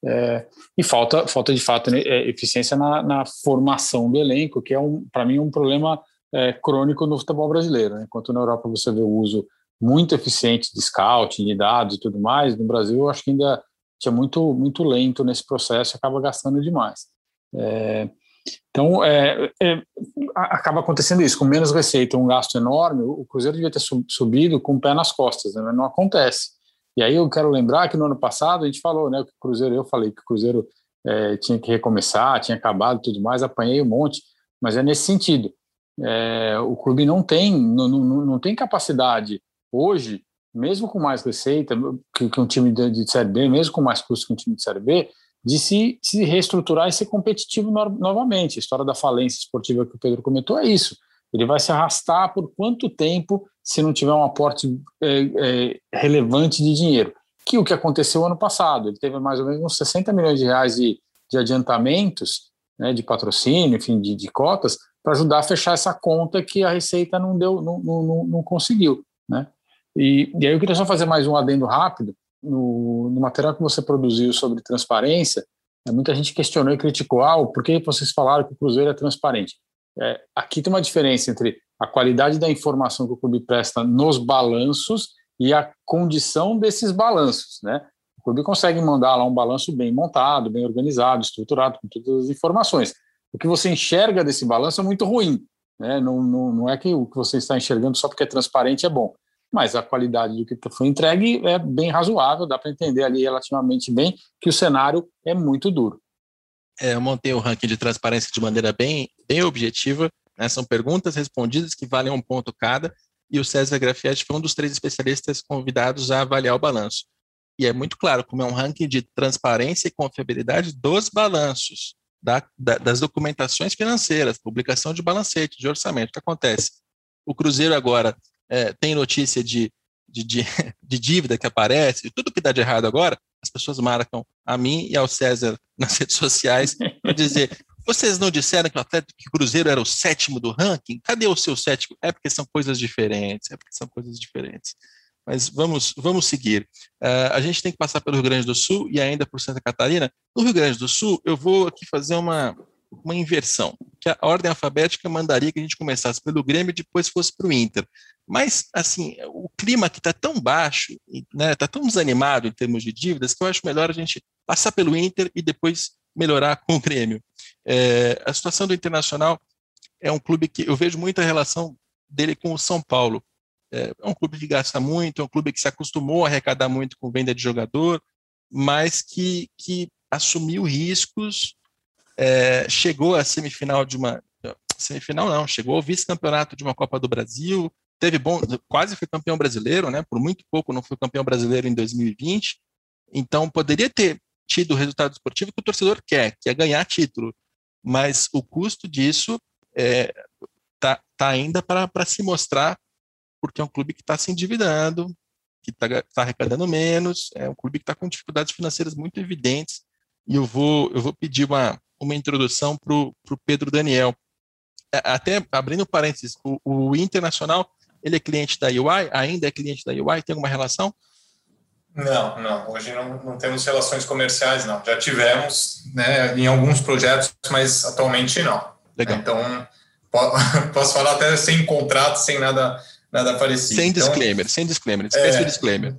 [SPEAKER 3] É, e falta, falta de fato né, é, eficiência na, na, formação do elenco, que é um, para mim um problema é, crônico no futebol brasileiro. Né? Enquanto na Europa você vê o uso muito eficiente de scouting, de dados e tudo mais, no Brasil eu acho que ainda tinha muito muito lento nesse processo, acaba gastando demais. É, então, é, é, acaba acontecendo isso, com menos receita, um gasto enorme, o Cruzeiro devia ter subido com o pé nas costas, né? mas não acontece. E aí eu quero lembrar que no ano passado a gente falou, né, que o Cruzeiro, eu falei que o Cruzeiro é, tinha que recomeçar, tinha acabado e tudo mais, apanhei um monte, mas é nesse sentido. É, o clube não tem, não, não, não, tem capacidade hoje, mesmo com mais receita que, que um time de, de Série B, mesmo com mais custo que um time de Série B, de se, se reestruturar e ser competitivo no, novamente. A história da falência esportiva que o Pedro comentou é isso. Ele vai se arrastar por quanto tempo se não tiver um aporte é, é, relevante de dinheiro. Que o que aconteceu ano passado, ele teve mais ou menos uns 60 milhões de reais de, de adiantamentos, né, de patrocínio, enfim, de, de cotas, para ajudar a fechar essa conta que a Receita não deu, não, não, não conseguiu, né? E, e aí eu queria só fazer mais um adendo rápido no, no material que você produziu sobre transparência. Muita gente questionou e criticou, ah, por que vocês falaram que o Cruzeiro é transparente? É, aqui tem uma diferença entre a qualidade da informação que o clube presta nos balanços e a condição desses balanços, né? O clube consegue mandar lá um balanço bem montado, bem organizado, estruturado, com todas as informações. O que você enxerga desse balanço é muito ruim, né? Não, não, não é que o que você está enxergando só porque é transparente é bom, mas a qualidade do que foi entregue é bem razoável, dá para entender ali relativamente bem que o cenário é muito duro.
[SPEAKER 2] É, eu montei o ranking de transparência de maneira bem, bem objetiva. Né? São perguntas respondidas que valem um ponto cada. E o César Grafietti foi um dos três especialistas convidados a avaliar o balanço. E é muito claro como é um ranking de transparência e confiabilidade dos balanços, da, da, das documentações financeiras, publicação de balancete, de orçamento. O que acontece? O Cruzeiro agora é, tem notícia de, de, de, de dívida que aparece, tudo que dá de errado agora, as pessoas marcam a mim e ao César nas redes sociais para dizer: vocês não disseram que o Atlético que Cruzeiro era o sétimo do ranking? Cadê o seu sétimo? É porque são coisas diferentes, é porque são coisas diferentes. Mas vamos, vamos seguir. Uh, a gente tem que passar pelo Rio Grande do Sul e ainda por Santa Catarina. No Rio Grande do Sul, eu vou aqui fazer uma, uma inversão, que a ordem alfabética mandaria que a gente começasse pelo Grêmio e depois fosse para o Inter. Mas, assim, o clima aqui está tão baixo, está né, tá tão desanimado em termos de dívidas, que eu acho melhor a gente passar pelo Inter e depois melhorar com o Grêmio. É, a situação do Internacional é um clube que eu vejo muita relação dele com o São Paulo. É, é um clube que gasta muito, é um clube que se acostumou a arrecadar muito com venda de jogador, mas que, que assumiu riscos é, chegou à semifinal de uma semifinal não, chegou ao vice-campeonato de uma Copa do Brasil, teve bom, quase foi campeão brasileiro, né? Por muito pouco não foi campeão brasileiro em 2020. Então poderia ter tido o resultado esportivo que o torcedor quer, que é ganhar título, mas o custo disso é, tá, tá ainda para se mostrar, porque é um clube que está se endividando, que está tá arrecadando menos, é um clube que está com dificuldades financeiras muito evidentes. E eu vou, eu vou pedir uma, uma introdução para o Pedro Daniel. É, até abrindo parênteses, o, o, Internacional ele é cliente da UI, ainda é cliente da UI, tem alguma relação?
[SPEAKER 4] Não, não. Hoje não, não temos relações comerciais, não. Já tivemos né, em alguns projetos, mas atualmente não.
[SPEAKER 2] Legal.
[SPEAKER 4] Então, posso falar até sem contrato, sem nada, nada parecido.
[SPEAKER 2] Sem
[SPEAKER 4] então,
[SPEAKER 2] disclaimer, sem disclaimer. Esquece é, o disclaimer.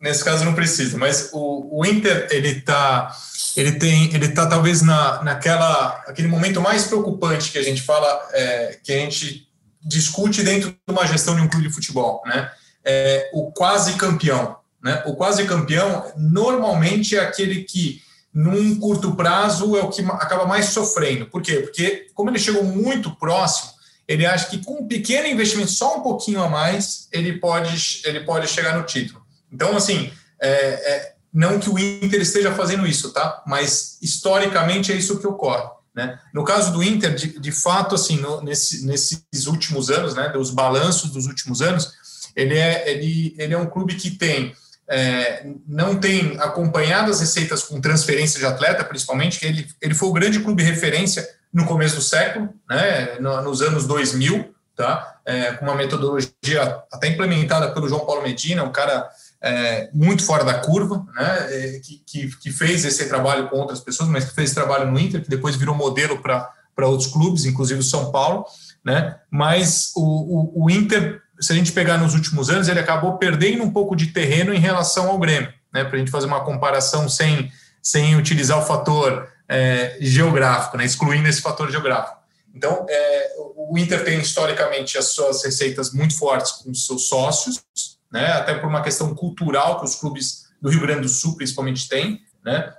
[SPEAKER 4] Nesse caso não precisa, mas o, o Inter, ele está ele tem ele está talvez na, naquela aquele momento mais preocupante que a gente fala é, que a gente discute dentro de uma gestão de um clube de futebol né? É, o quase campeão né? O quase campeão normalmente é aquele que num curto prazo é o que acaba mais sofrendo. Por quê? Porque como ele chegou muito próximo ele acha que com um pequeno investimento só um pouquinho a mais ele pode ele pode chegar no título. Então assim é, é não que o Inter esteja fazendo isso, tá? Mas historicamente é isso que ocorre. Né? No caso do Inter, de, de fato, assim, no, nesse, nesses últimos anos, né, dos balanços dos últimos anos, ele é, ele, ele é um clube que tem é, não tem acompanhado as receitas com transferência de atleta, principalmente, que ele, ele foi o grande clube referência no começo do século, né, nos anos 2000, tá, é, com uma metodologia até implementada pelo João Paulo Medina, um cara é, muito fora da curva, né, é, que, que, que, fez esse trabalho com outras pessoas, mas que fez esse trabalho no Inter, que depois virou modelo para outros clubes, inclusive o São Paulo, né, mas o, o, o, Inter, se a gente pegar nos últimos anos, ele acabou perdendo um pouco de terreno em relação ao Grêmio, né, para a gente fazer uma comparação sem, sem utilizar o fator é, geográfico, né, excluindo esse fator geográfico. Então, é, o Inter tem historicamente as suas receitas muito fortes com seus sócios, né? até por uma questão cultural que os clubes do Rio Grande do Sul principalmente têm. Né?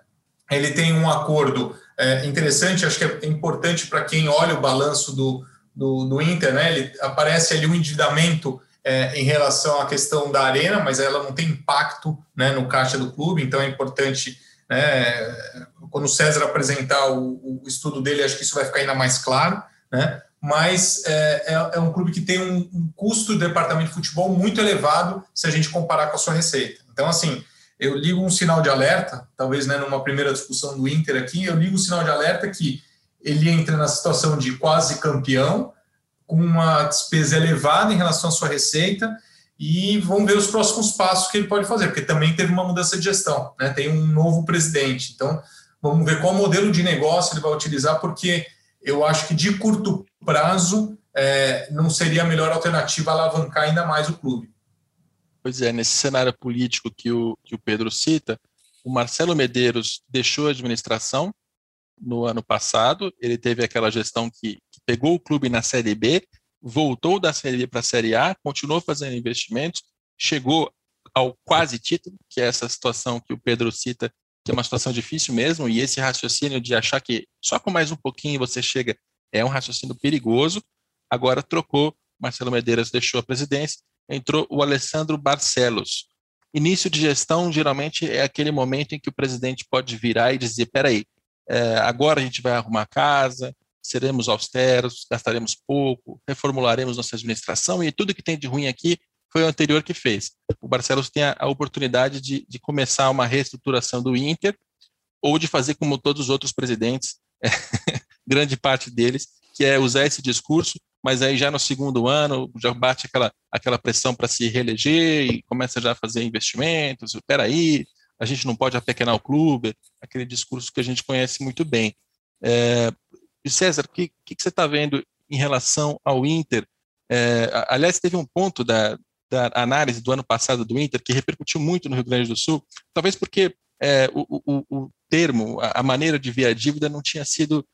[SPEAKER 4] Ele tem um acordo é, interessante, acho que é importante para quem olha o balanço do, do, do, Inter, né? ele aparece ali um endividamento é, em relação à questão da arena, mas ela não tem impacto né, no caixa do clube, então é importante né, quando o César apresentar o, o, estudo dele, acho que isso vai ficar ainda mais claro, né? Mas é, é, é, um clube que tem um, um, custo do departamento de futebol muito elevado se a gente comparar com a sua receita. Então, assim, eu ligo um sinal de alerta, talvez né, numa primeira discussão do Inter aqui, eu ligo um sinal de alerta que ele entra na situação de quase campeão, com uma despesa elevada em relação à sua receita, e vamos ver os próximos passos que ele pode fazer, porque também teve uma mudança de gestão, né? tem um novo presidente. Então, vamos ver qual modelo de negócio ele vai utilizar, porque eu acho que de curto prazo é, não seria a melhor alternativa alavancar ainda mais o clube.
[SPEAKER 2] Pois é, nesse cenário político que o, que o Pedro cita, o Marcelo Medeiros deixou a administração no ano passado, ele teve aquela gestão que, que pegou o clube na Série B, voltou da Série B para a Série A, continuou fazendo investimentos, chegou ao quase título, que é essa situação que o Pedro cita que é uma situação difícil mesmo, e esse raciocínio de achar que só com mais um pouquinho você chega é um raciocínio perigoso. Agora trocou, Marcelo Medeiros deixou a presidência, entrou o Alessandro Barcelos. Início de gestão geralmente é aquele momento em que o presidente pode virar e dizer: peraí, é, agora a gente vai arrumar casa, seremos austeros, gastaremos pouco, reformularemos nossa administração e tudo que tem de ruim aqui foi o anterior que fez. O Barcelos tem a, a oportunidade de, de, começar uma reestruturação do Inter ou de fazer como todos os outros presidentes, grande parte deles, que é usar esse discurso, mas aí já no segundo ano já bate aquela, aquela pressão para se reeleger e começa já a fazer investimentos. Espera aí, a gente não pode apequenar o clube, aquele discurso que a gente conhece muito bem. É, César, o que, que, você está vendo em relação ao Inter? É, aliás, teve um ponto da, da análise do ano passado do Inter, que repercutiu muito no Rio Grande do Sul, talvez porque é, o, o, o, termo, a, maneira de ver a dívida não tinha sido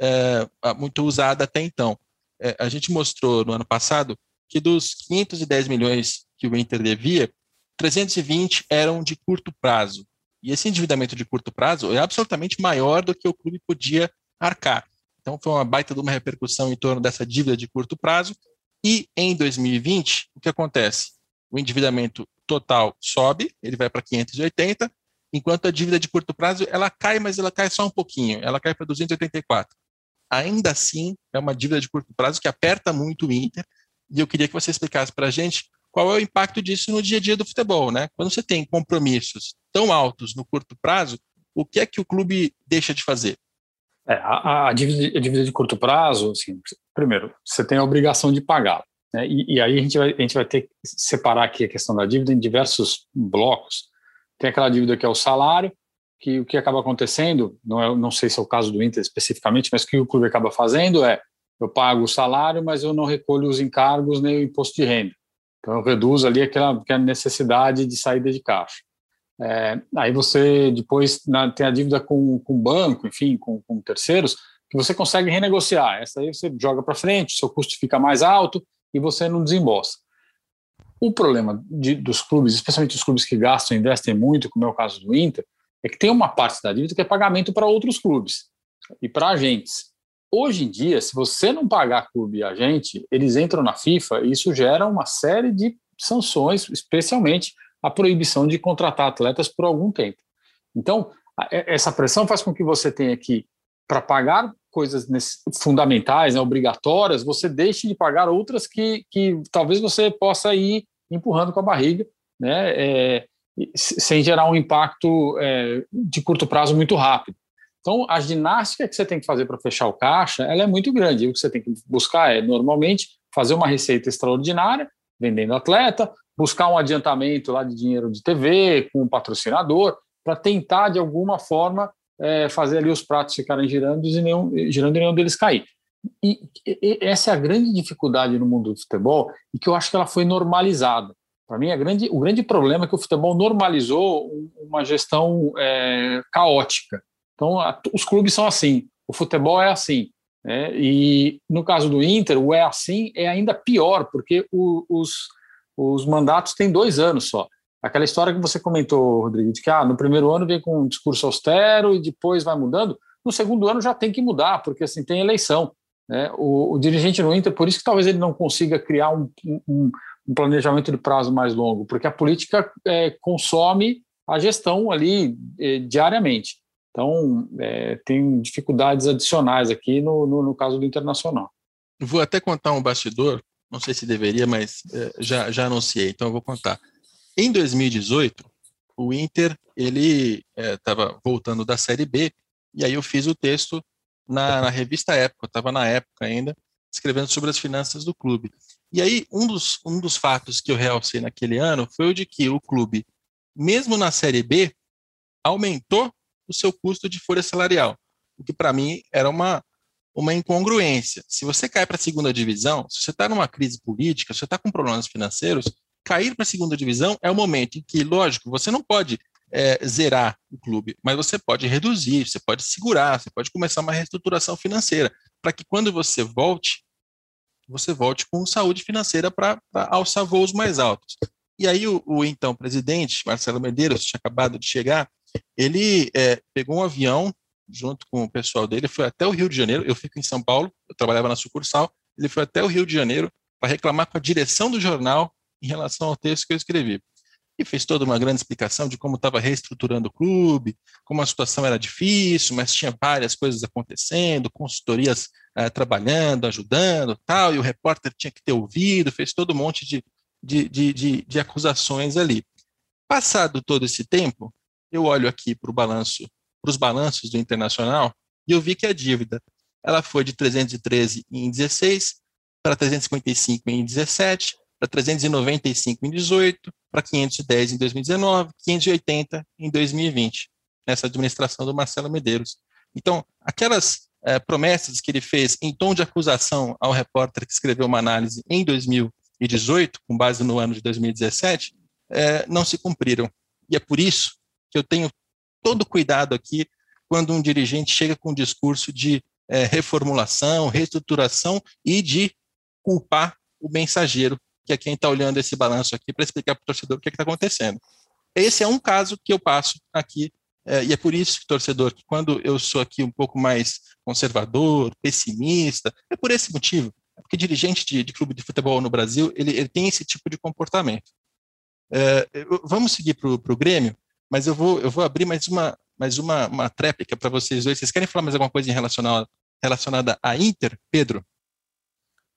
[SPEAKER 2] é, muito usada até então. É, a gente mostrou no ano passado que dos 510 milhões que o Inter devia, 320 eram de curto prazo. E esse endividamento de curto prazo é absolutamente maior do que o clube podia arcar. Então, foi uma baita de uma repercussão em torno dessa dívida de curto prazo, e em 2020, o que acontece? O endividamento total sobe, ele vai para 580, enquanto a dívida de curto prazo ela cai, mas ela cai só um pouquinho, ela cai para 284. Ainda assim, é uma dívida de curto prazo que aperta muito o Inter, e eu queria que você explicasse para a gente qual é o impacto disso no dia a dia do futebol, né? Quando você tem compromissos tão altos no curto prazo, o que é que o clube deixa de fazer?
[SPEAKER 3] É, a, a, dívida, a, dívida, de curto prazo, assim, primeiro, você tem a obrigação de pagar. Né? E, e, aí a gente, vai, a gente vai ter que separar aqui a questão da dívida em diversos blocos. Tem aquela dívida que é o salário, que o que acaba acontecendo, não, é, não sei se é o caso do Inter especificamente, mas o que o clube acaba fazendo é, eu pago o salário, mas eu não recolho os encargos nem o imposto de renda. Então eu reduzo ali aquela, aquela necessidade de saída de caixa. É, aí você depois na, tem a dívida com o banco, enfim, com, com terceiros, que você consegue renegociar. Essa aí você joga para frente, seu custo fica mais alto e você não desembolsa. O problema de, dos clubes, especialmente os clubes que gastam e investem muito, como é o caso do Inter, é que tem uma parte da dívida que é pagamento para outros clubes e para agentes. Hoje em dia, se você não pagar clube e agente, eles entram na FIFA e isso gera uma série de sanções, especialmente a proibição de contratar atletas por algum tempo. Então, essa pressão faz com que você tenha que, para pagar coisas fundamentais, né, obrigatórias, você deixe de pagar outras que, que talvez você possa ir empurrando com a barriga, né, é, sem gerar um impacto é, de curto prazo muito rápido. Então, a ginástica que você tem que fazer para fechar o caixa, ela é muito grande. o que você tem que buscar é, normalmente, fazer uma receita extraordinária, vendendo atleta, buscar um adiantamento lá de dinheiro de TV com um patrocinador, para tentar, de alguma forma, é, fazer ali os pratos ficarem girando e nenhum, girando e nenhum deles cair. E, e, essa é a grande dificuldade no mundo do futebol e que eu acho que ela foi normalizada. Para mim, grande, o grande problema é que o futebol normalizou uma gestão é, caótica. Então, a, os clubes são assim, o futebol é assim. Né? E no caso do Inter, o é assim é ainda pior, porque o, os, os mandatos têm dois anos só. Aquela história que você comentou, Rodrigo, de que ah, no primeiro ano vem com um discurso austero e depois vai mudando. No segundo ano já tem que mudar, porque assim tem eleição. Né? O, o dirigente no Inter, por isso que talvez ele não consiga criar um, um, um planejamento de prazo mais longo, porque a política é, consome a gestão ali é, diariamente. Então, é, tem dificuldades adicionais aqui no, no, no, caso do Internacional.
[SPEAKER 2] Vou até contar um bastidor, não sei se deveria, mas é, já, já anunciei, então eu vou contar. Em 2018, o Inter ele estava é, voltando da Série B e aí eu fiz o texto na, na revista Época, estava na época ainda escrevendo sobre as finanças do clube. E aí um dos, um dos fatos que eu realcei naquele ano foi o de que o clube, mesmo na Série B, aumentou o seu custo de folha salarial, o que para mim era uma uma incongruência. Se você cai para a segunda divisão, se você está numa crise política, se você está com problemas financeiros, cair para a segunda divisão é o momento em que, lógico, você não pode é, zerar o clube, mas você pode reduzir, você pode segurar, você pode começar uma reestruturação financeira, para que quando você volte, você volte com saúde financeira para alçar voos mais altos. E aí o, o, então presidente, Marcelo Medeiros, tinha acabado de chegar, ele é, pegou um avião junto com o pessoal dele, foi até o Rio de Janeiro, eu fico em São Paulo, eu trabalhava na sucursal, ele foi até o Rio de Janeiro para reclamar com a direção do jornal em relação ao texto que eu escrevi. E fez toda uma grande explicação de como estava reestruturando o clube, como a situação era difícil, mas tinha várias coisas acontecendo, consultorias uh, trabalhando, ajudando, tal, e o repórter tinha que ter ouvido, fez todo um monte de, de, de, de, de acusações ali. Passado todo esse tempo, eu olho aqui para o balanço, para os balanços do Internacional, e eu vi que a dívida ela foi de 313 em 16 para 355 em 17, para 395 em 18, para 510 em 2019, 580 em 2020, nessa administração do Marcelo Medeiros. Então, aquelas é, promessas que ele fez em tom de acusação ao repórter que escreveu uma análise em 2018, com base no ano de 2017, é, não se cumpriram. E é por isso que eu tenho todo cuidado aqui quando um dirigente chega com um discurso de é, reformulação, reestruturação e de culpar o mensageiro que é quem está olhando esse balanço aqui para explicar para o torcedor o que é está acontecendo. Esse é um caso que eu passo aqui, é, e é por isso, torcedor, que quando eu sou aqui um pouco mais conservador, pessimista, é por esse motivo. É porque dirigente de, de, clube de futebol no Brasil, ele, ele tem esse tipo de comportamento. É, vamos seguir para o Grêmio, mas eu vou, eu vou abrir mais uma, mais uma, uma tréplica para vocês dois. Vocês querem falar mais alguma coisa em relacionada, relacionada à Inter, Pedro?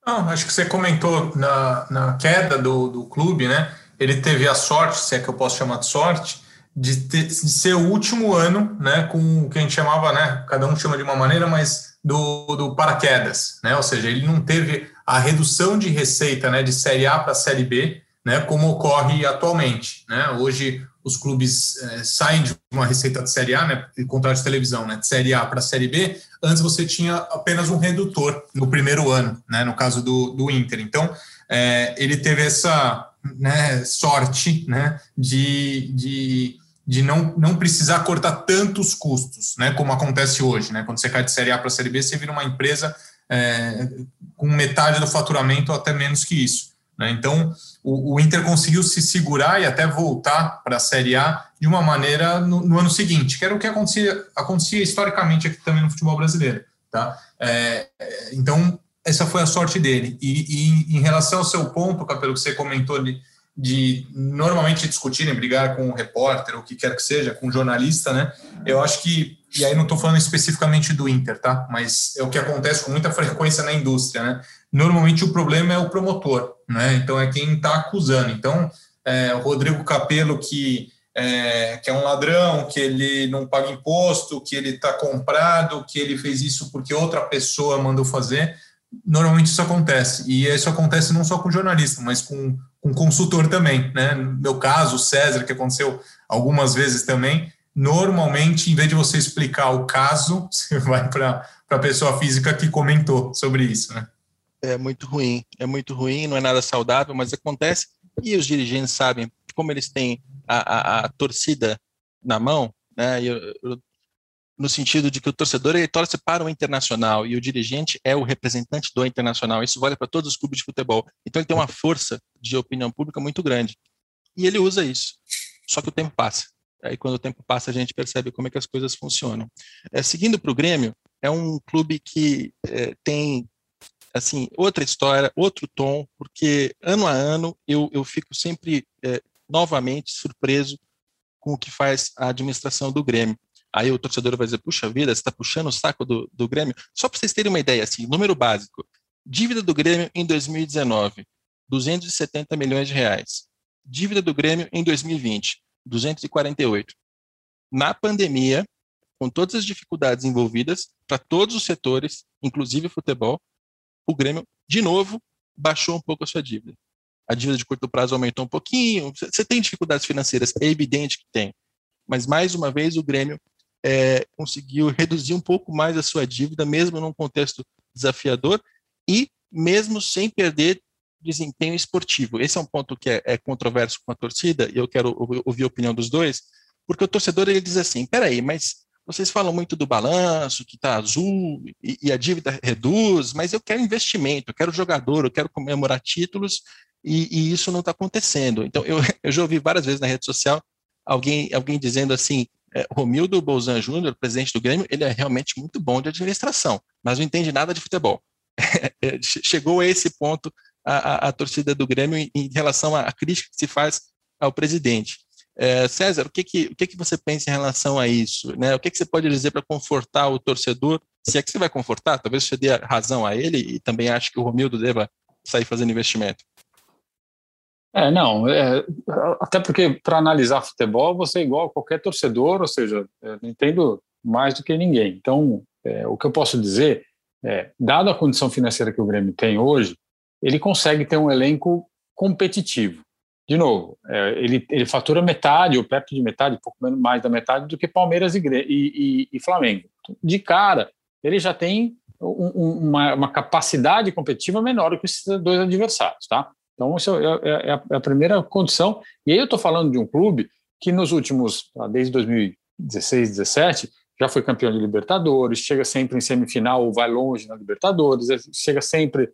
[SPEAKER 4] Não, acho que você comentou na, na queda do, do clube, né? Ele teve a sorte, se é que eu posso chamar de sorte, de, ter, de ser o último ano, né? Com o que a gente chamava, né? Cada um chama de uma maneira, mas do, do paraquedas, né? Ou seja, ele não teve a redução de receita, né? De série A para série B, né? Como ocorre atualmente, né? Hoje os clubes é, saem de uma receita de Série A, né, contrato de televisão, né, de Série A para Série B, antes você tinha apenas um redutor no primeiro ano, né, no caso do, do Inter. Então, é, ele teve essa né, sorte né, de, de, de não, não precisar cortar tantos custos, né, como acontece hoje. Né, quando você cai de Série A para Série B, você vira uma empresa é, com metade do faturamento ou até menos que isso. Né? Então, o, o, Inter conseguiu se segurar e até voltar para a Série A de uma maneira no, no, ano seguinte, que era o que acontecia, acontecia historicamente aqui também no futebol brasileiro. Tá? É, então, essa foi a sorte dele. E, e, em relação ao seu ponto, Capelo, que você comentou ali, de normalmente discutirem, brigar com o repórter, ou o que quer que seja, com o jornalista, né? Eu acho que, e aí não estou falando especificamente do Inter, tá? Mas é o que acontece com muita frequência na indústria, né? Normalmente o problema é o promotor, né? Então é quem está acusando. Então, é, o Rodrigo Capello, que é, que é um ladrão, que ele não paga imposto, que ele está comprado, que ele fez isso porque outra pessoa mandou fazer. Normalmente isso acontece. E isso acontece não só com jornalista, mas com com consultor também, né? No meu caso, o César, que aconteceu algumas vezes também, normalmente, em vez de você explicar o caso, você vai para a pessoa física que comentou sobre isso, né?
[SPEAKER 2] É muito ruim, é muito ruim, não é nada saudável, mas acontece, e os dirigentes sabem, como eles têm a, a, a torcida na mão, né? Eu, eu no sentido de que o torcedor ele torce para o internacional e o dirigente é o representante do internacional. Isso vale para todos os clubes de futebol. Então ele tem uma força de opinião pública muito grande. E ele usa isso. Só que o tempo passa. Aí quando o tempo passa a gente percebe como é que as coisas funcionam. É, seguindo para o Grêmio, é um clube que é, tem assim outra história, outro tom, porque ano a ano eu, eu fico sempre é, novamente surpreso com o que faz a administração do Grêmio. Aí o torcedor vai dizer, puxa vida, você está puxando o saco do, do Grêmio. Só para vocês terem uma ideia, assim, número básico. Dívida do Grêmio em 2019, 270 milhões de reais. Dívida do Grêmio em 2020, 248. Na pandemia, com todas as dificuldades envolvidas, para todos os setores, inclusive futebol, o Grêmio, de novo, baixou um pouco a sua dívida. A dívida de curto prazo aumentou um pouquinho. Você tem dificuldades financeiras, é evidente que tem. Mas, mais uma vez, o Grêmio é, conseguiu reduzir um pouco mais a sua dívida, mesmo num contexto desafiador e mesmo sem perder desempenho esportivo. Esse é um ponto que é, é controverso com a torcida e eu quero ouvir a opinião dos dois, porque o torcedor ele diz assim: peraí, mas vocês falam muito do balanço, que está azul e, e, a dívida reduz, mas eu quero investimento, eu quero jogador, eu quero comemorar títulos e, e isso não está acontecendo. Então, eu, eu já ouvi várias vezes na rede social alguém, alguém dizendo assim: é, Romildo Bolzan Júnior, presidente do Grêmio, ele é realmente muito bom de administração, mas não entende nada de futebol. É, chegou a esse ponto a, a, a, torcida do Grêmio em, em relação à crítica que se faz ao presidente. É, César, o que, que, o que, que você pensa em relação a isso? Né? O que, que você pode dizer para confortar o torcedor? Se é que você vai confortar, talvez você dê razão a ele e também acho que o Romildo deva sair fazendo investimento.
[SPEAKER 3] É, não, é, até porque para analisar futebol você é igual a qualquer torcedor, ou seja, eu não entendo mais do que ninguém. Então, é, o que eu posso dizer é, dado a condição financeira que o Grêmio tem hoje, ele consegue ter um elenco competitivo. De novo, é, ele, ele fatura metade, ou perto de metade, pouco mais da metade do que Palmeiras e, e, e, Flamengo. De cara, ele já tem um, uma, uma capacidade competitiva menor que esses dois adversários, tá? Então, isso é, é, é, é a primeira condição. E aí eu estou falando de um clube que nos últimos, ah, desde 2016, 17, já foi campeão de Libertadores, chega sempre em semifinal ou vai longe na Libertadores, é, chega sempre,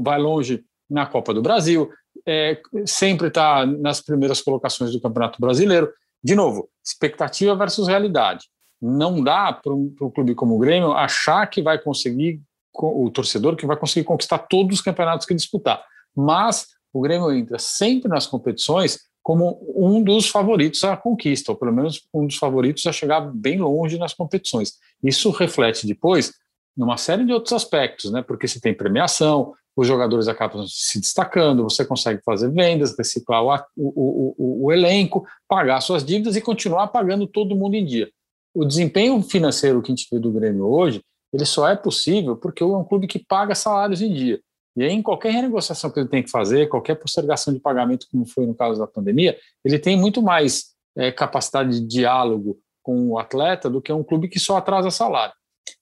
[SPEAKER 3] vai longe na Copa do Brasil, é, sempre está nas primeiras colocações do Campeonato Brasileiro. De novo, expectativa versus realidade. Não dá para um, clube como o Grêmio achar que vai conseguir, o torcedor, que vai conseguir conquistar todos os campeonatos que disputar mas o Grêmio entra sempre nas competições como um dos favoritos à conquista, ou pelo menos um dos favoritos a chegar bem longe nas competições. Isso reflete depois numa série de outros aspectos, né? Porque você tem premiação, os jogadores acabam se destacando, você consegue fazer vendas, reciclar o, o, o, o elenco, pagar suas dívidas e continuar pagando todo mundo em dia. O desempenho financeiro que a gente vê do Grêmio hoje, ele só é possível porque é um clube que paga salários em dia. E aí, em qualquer renegociação que ele tem que fazer, qualquer postergação de pagamento, como foi no caso da pandemia, ele tem muito mais é, capacidade de diálogo com o atleta do que um clube que só atrasa salário.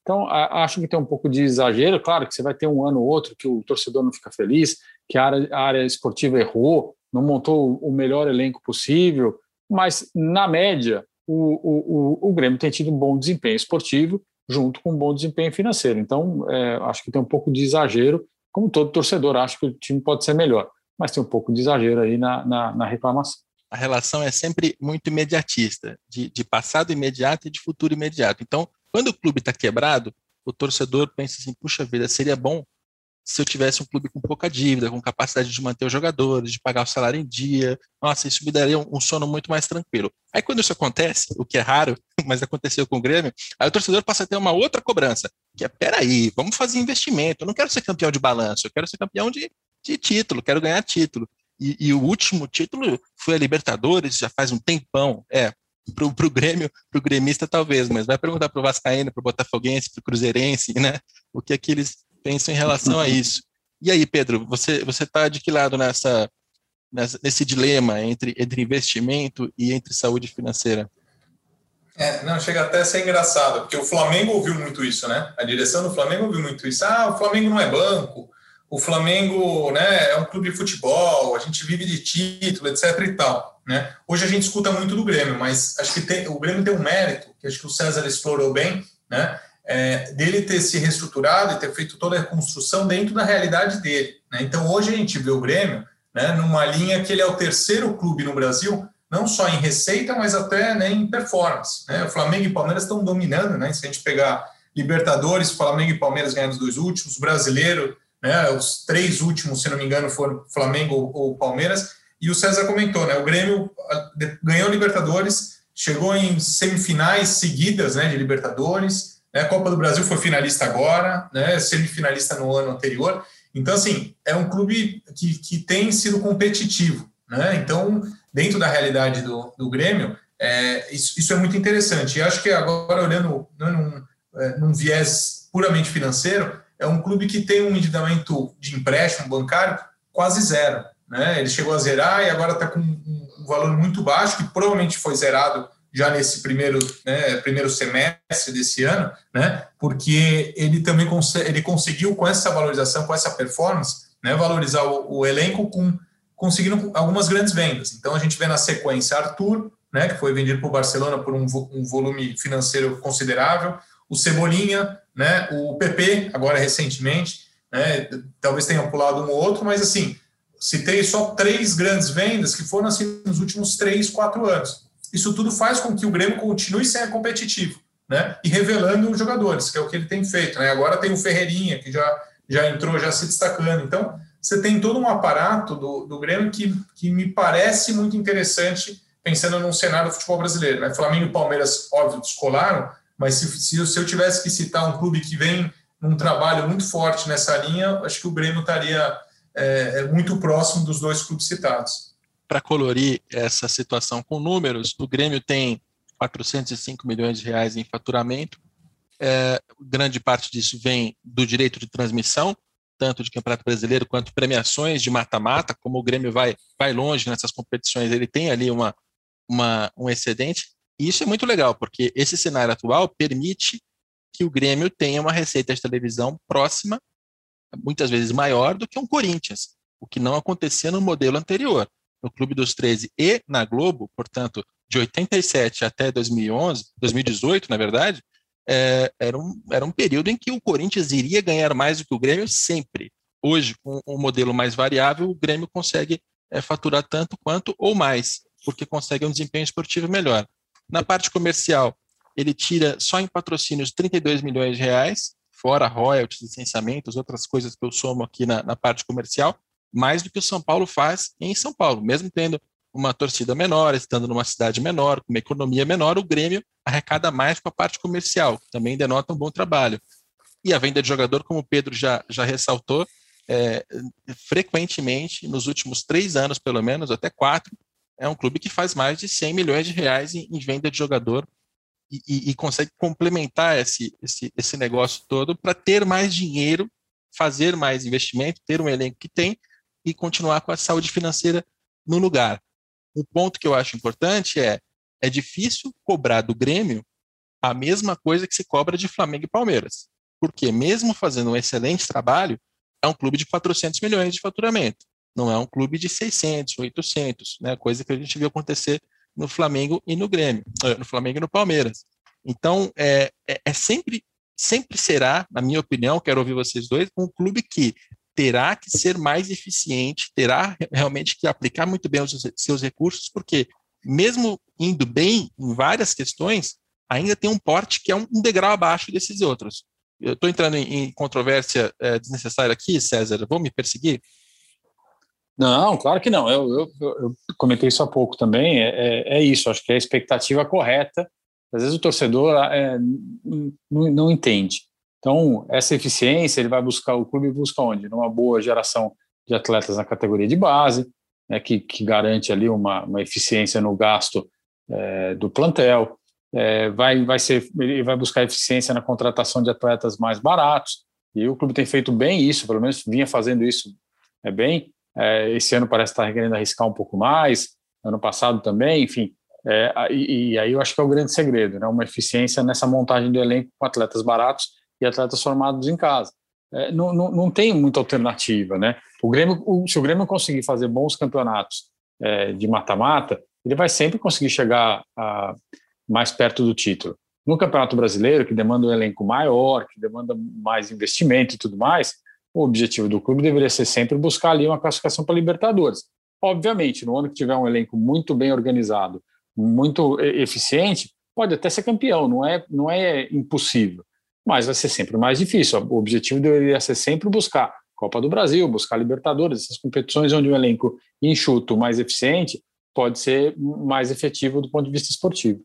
[SPEAKER 3] Então, acho que tem um pouco de exagero. Claro que você vai ter um ano ou outro que o torcedor não fica feliz, que a área, a área esportiva errou, não montou o melhor elenco possível, mas, na média, o, o, o, o Grêmio tem tido um bom desempenho esportivo junto com um bom desempenho financeiro. Então, é, acho que tem um pouco de exagero como todo torcedor, acho que o time pode ser melhor, mas tem um pouco de exagero aí na, na, na reclamação.
[SPEAKER 2] A relação é sempre muito imediatista, de, de passado imediato e de futuro imediato. Então, quando o clube está quebrado, o torcedor pensa assim: puxa vida, seria bom se eu tivesse um clube com pouca dívida, com capacidade de manter os jogadores, de pagar o salário em dia. Nossa, isso me daria um, sono muito mais tranquilo. Aí quando isso acontece, o que é raro, mas aconteceu com o Grêmio, aí o torcedor passa a ter uma outra cobrança, que é, peraí, vamos fazer investimento, eu não quero ser campeão de balanço, eu quero ser campeão de, de título, quero ganhar título. E, e, o último título foi a Libertadores, já faz um tempão. É, pro, pro Grêmio, pro gremista talvez, mas vai perguntar pro Vascaíno, pro Botafoguense, pro Cruzeirense, né? O que é que eles pensam em relação a isso. E aí, Pedro, você você está de que lado nessa, nessa, nesse dilema entre, entre investimento e entre saúde financeira?
[SPEAKER 4] É, não, chega até a ser engraçado, porque o Flamengo ouviu muito isso, né? A direção do Flamengo ouviu muito isso. Ah, o Flamengo não é banco, o Flamengo né, é um clube de futebol, a gente vive de título, etc e tal. Né? Hoje a gente escuta muito do Grêmio, mas acho que tem, o Grêmio tem um mérito, que acho que o César explorou bem, né? É, dele ter se reestruturado e ter feito toda a reconstrução dentro da realidade dele. Né? Então hoje a gente vê o Grêmio né, numa linha que ele é o terceiro clube no Brasil, não só em receita, mas até né, em performance. Né? O Flamengo e Palmeiras estão dominando, né? Se a gente pegar Libertadores, Flamengo e Palmeiras ganhando os dois últimos, brasileiro né? Os três últimos, se não me engano, foram Flamengo ou Palmeiras. E o César comentou, né? O Grêmio ganhou Libertadores, chegou em semifinais seguidas, né? De Libertadores. Né? A Copa do Brasil foi finalista agora, né? Semifinalista no ano anterior. Então, assim, é um clube que, que tem sido competitivo, né? Então, dentro da realidade do, do Grêmio, é, isso, isso, é muito interessante. E acho que agora, olhando né, num, é, num viés puramente financeiro, é um clube que tem um endividamento de empréstimo bancário quase zero. Né? Ele chegou a zerar e agora está com um valor muito baixo, que provavelmente foi zerado já nesse primeiro, né, primeiro semestre desse ano, né, porque ele também cons ele conseguiu, com essa valorização, com essa performance, né, valorizar o, o, elenco com conseguindo algumas grandes vendas. Então a gente vê na sequência Arthur, né, que foi vendido para o Barcelona por um, vo um volume financeiro considerável, o Cebolinha, né? O PP, agora recentemente, né? Talvez tenha pulado um ou outro, mas assim, citei só três grandes vendas que foram assim nos últimos três, quatro anos. Isso tudo faz com que o Grêmio continue sendo competitivo, né? E revelando os jogadores, que é o que ele tem feito, né? Agora tem o Ferreirinha, que já, já entrou, já se destacando. Então, você tem todo um aparato do, do Grêmio que, que me parece muito interessante pensando num cenário do futebol brasileiro. Né? Flamengo e Palmeiras, óbvio, descolaram, mas se, se, se eu tivesse que citar um clube que vem num trabalho muito forte nessa linha, acho que o Grêmio estaria é, é muito próximo dos dois clubes citados.
[SPEAKER 2] Para colorir essa situação com números, o Grêmio tem 405 milhões de reais em faturamento. É, grande parte disso vem do direito de transmissão, tanto de Campeonato Brasileiro quanto premiações de mata-mata. Como o Grêmio vai, vai longe nessas competições, ele tem ali uma, uma, um excedente. E isso é muito legal, porque esse cenário atual permite que o Grêmio tenha uma receita de televisão próxima, muitas vezes maior do que um Corinthians, o que não acontecia no modelo anterior. No Clube dos 13 e na Globo, portanto, de 87 até 2011, 2018, na verdade, é, era, um, era um período em que o Corinthians iria ganhar mais do que o Grêmio sempre. Hoje, com um modelo mais variável, o Grêmio consegue é, faturar tanto quanto ou mais, porque consegue um desempenho esportivo melhor. Na parte comercial, ele tira só em patrocínios 32 milhões de reais, fora royalties, licenciamentos, outras coisas que eu somo aqui na, na parte comercial, mais do que o São Paulo faz em São Paulo, mesmo tendo uma torcida menor, estando numa cidade menor, com uma economia menor, o Grêmio arrecada mais com a parte comercial, que também denota um bom trabalho. E a venda de jogador, como o Pedro já, já ressaltou, é, frequentemente, nos últimos três anos, pelo menos, até quatro, é um clube que faz mais de 100 milhões de reais em, em venda de jogador e, e, consegue complementar esse, esse, esse negócio todo para ter mais dinheiro, fazer mais investimento, ter um elenco que tem e continuar com a saúde financeira no lugar. O ponto que eu acho importante é é difícil cobrar do Grêmio a mesma coisa que se cobra de Flamengo e Palmeiras. Porque mesmo fazendo um excelente trabalho, é um clube de 400 milhões de faturamento. Não é um clube de 600, 800, né? coisa que a gente viu acontecer no Flamengo e no Grêmio, eh, no Flamengo e no Palmeiras. Então, é, é, é sempre, sempre será, na minha opinião, quero ouvir vocês dois, um clube que terá que ser mais eficiente, terá realmente que aplicar muito bem os seus recursos, porque mesmo indo bem em várias questões, ainda tem um porte que é um degrau abaixo desses outros. Eu estou entrando em, em controvérsia é, desnecessária aqui, César. Vou me perseguir?
[SPEAKER 3] Não, claro que não. Eu, eu, eu comentei isso há pouco também. É, é, é, isso. Acho que é a expectativa correta. Às vezes o torcedor é, não, não, entende. Então, essa eficiência, ele vai buscar, o clube busca onde? Numa boa geração de atletas na categoria de base, né, que, que garante ali uma, uma eficiência no gasto é, do plantel. É, vai, vai, ser, ele vai buscar eficiência na contratação de atletas mais baratos. E o clube tem feito bem isso, pelo menos vinha fazendo isso é bem. É, esse ano parece estar querendo arriscar um pouco mais, ano passado também, enfim. É, e, e, aí eu acho que é o grande segredo, né? uma eficiência nessa montagem do elenco com atletas baratos e atletas formados em casa. É, não, não, não, tem muita alternativa, né? O Grêmio, o, se o Grêmio conseguir fazer bons campeonatos é, de mata-mata, ele vai sempre conseguir chegar a, mais perto do título. No Campeonato Brasileiro, que demanda um elenco maior, que demanda mais investimento e tudo mais, o objetivo do clube deveria ser sempre buscar ali uma classificação para Libertadores. Obviamente, no ano que tiver um elenco muito bem organizado, muito eficiente, pode até ser campeão, não é, não é impossível, mas vai ser sempre mais difícil. O objetivo deveria ser sempre buscar Copa do Brasil, buscar Libertadores, essas competições onde um elenco enxuto, mais eficiente, pode ser mais efetivo do ponto de vista esportivo.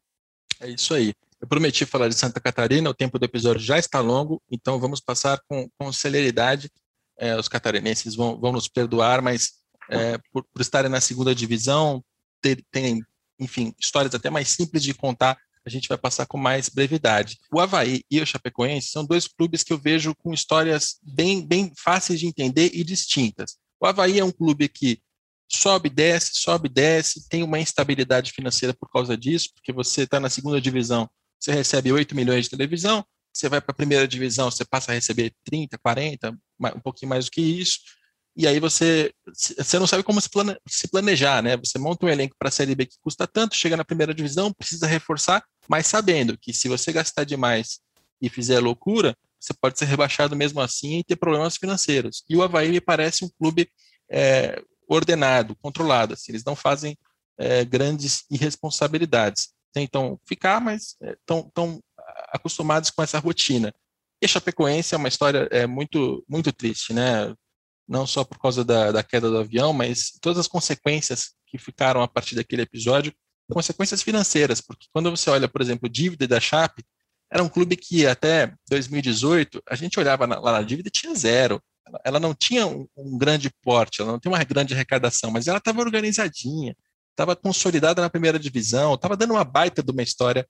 [SPEAKER 2] É isso aí. Eu prometi falar de Santa Catarina, o tempo do episódio já está longo, então vamos passar com, com celeridade. É, os catarinenses vão, vão nos perdoar, mas é, por, por, estarem na segunda divisão, ter, enfim, histórias até mais simples de contar, a gente vai passar com mais brevidade. O Havaí e o Chapecoense são dois clubes que eu vejo com histórias bem, bem fáceis de entender e distintas. O Havaí é um clube que sobe, desce, sobe, desce, tem uma instabilidade financeira por causa disso, porque você está na segunda divisão, você recebe 8 milhões de televisão, você vai para a primeira divisão, você passa a receber 30, 40, um pouquinho mais do que isso, e aí você, você não sabe como se, plane, se planejar, né? Você monta um elenco para a Série B que custa tanto, chega na primeira divisão, precisa reforçar, mas sabendo que se você gastar demais e fizer loucura, você pode ser rebaixado mesmo assim e ter problemas financeiros. E o Havaí me parece um clube é, ordenado, controlado, assim, eles não fazem é, grandes irresponsabilidades tentam ficar, mas estão é, acostumados com essa rotina. E a Chapecoense é uma história é, muito, muito triste, né? Não só por causa da, da queda do avião, mas todas as consequências que ficaram a partir daquele episódio, consequências financeiras, porque quando você olha, por exemplo, dívida da Chape, era um clube que até 2018 a gente olhava na, lá na dívida e tinha zero. Ela, ela não tinha um, um, grande porte, ela não tem uma grande arrecadação, mas ela estava organizadinha, estava consolidada na primeira divisão, estava dando uma baita de uma história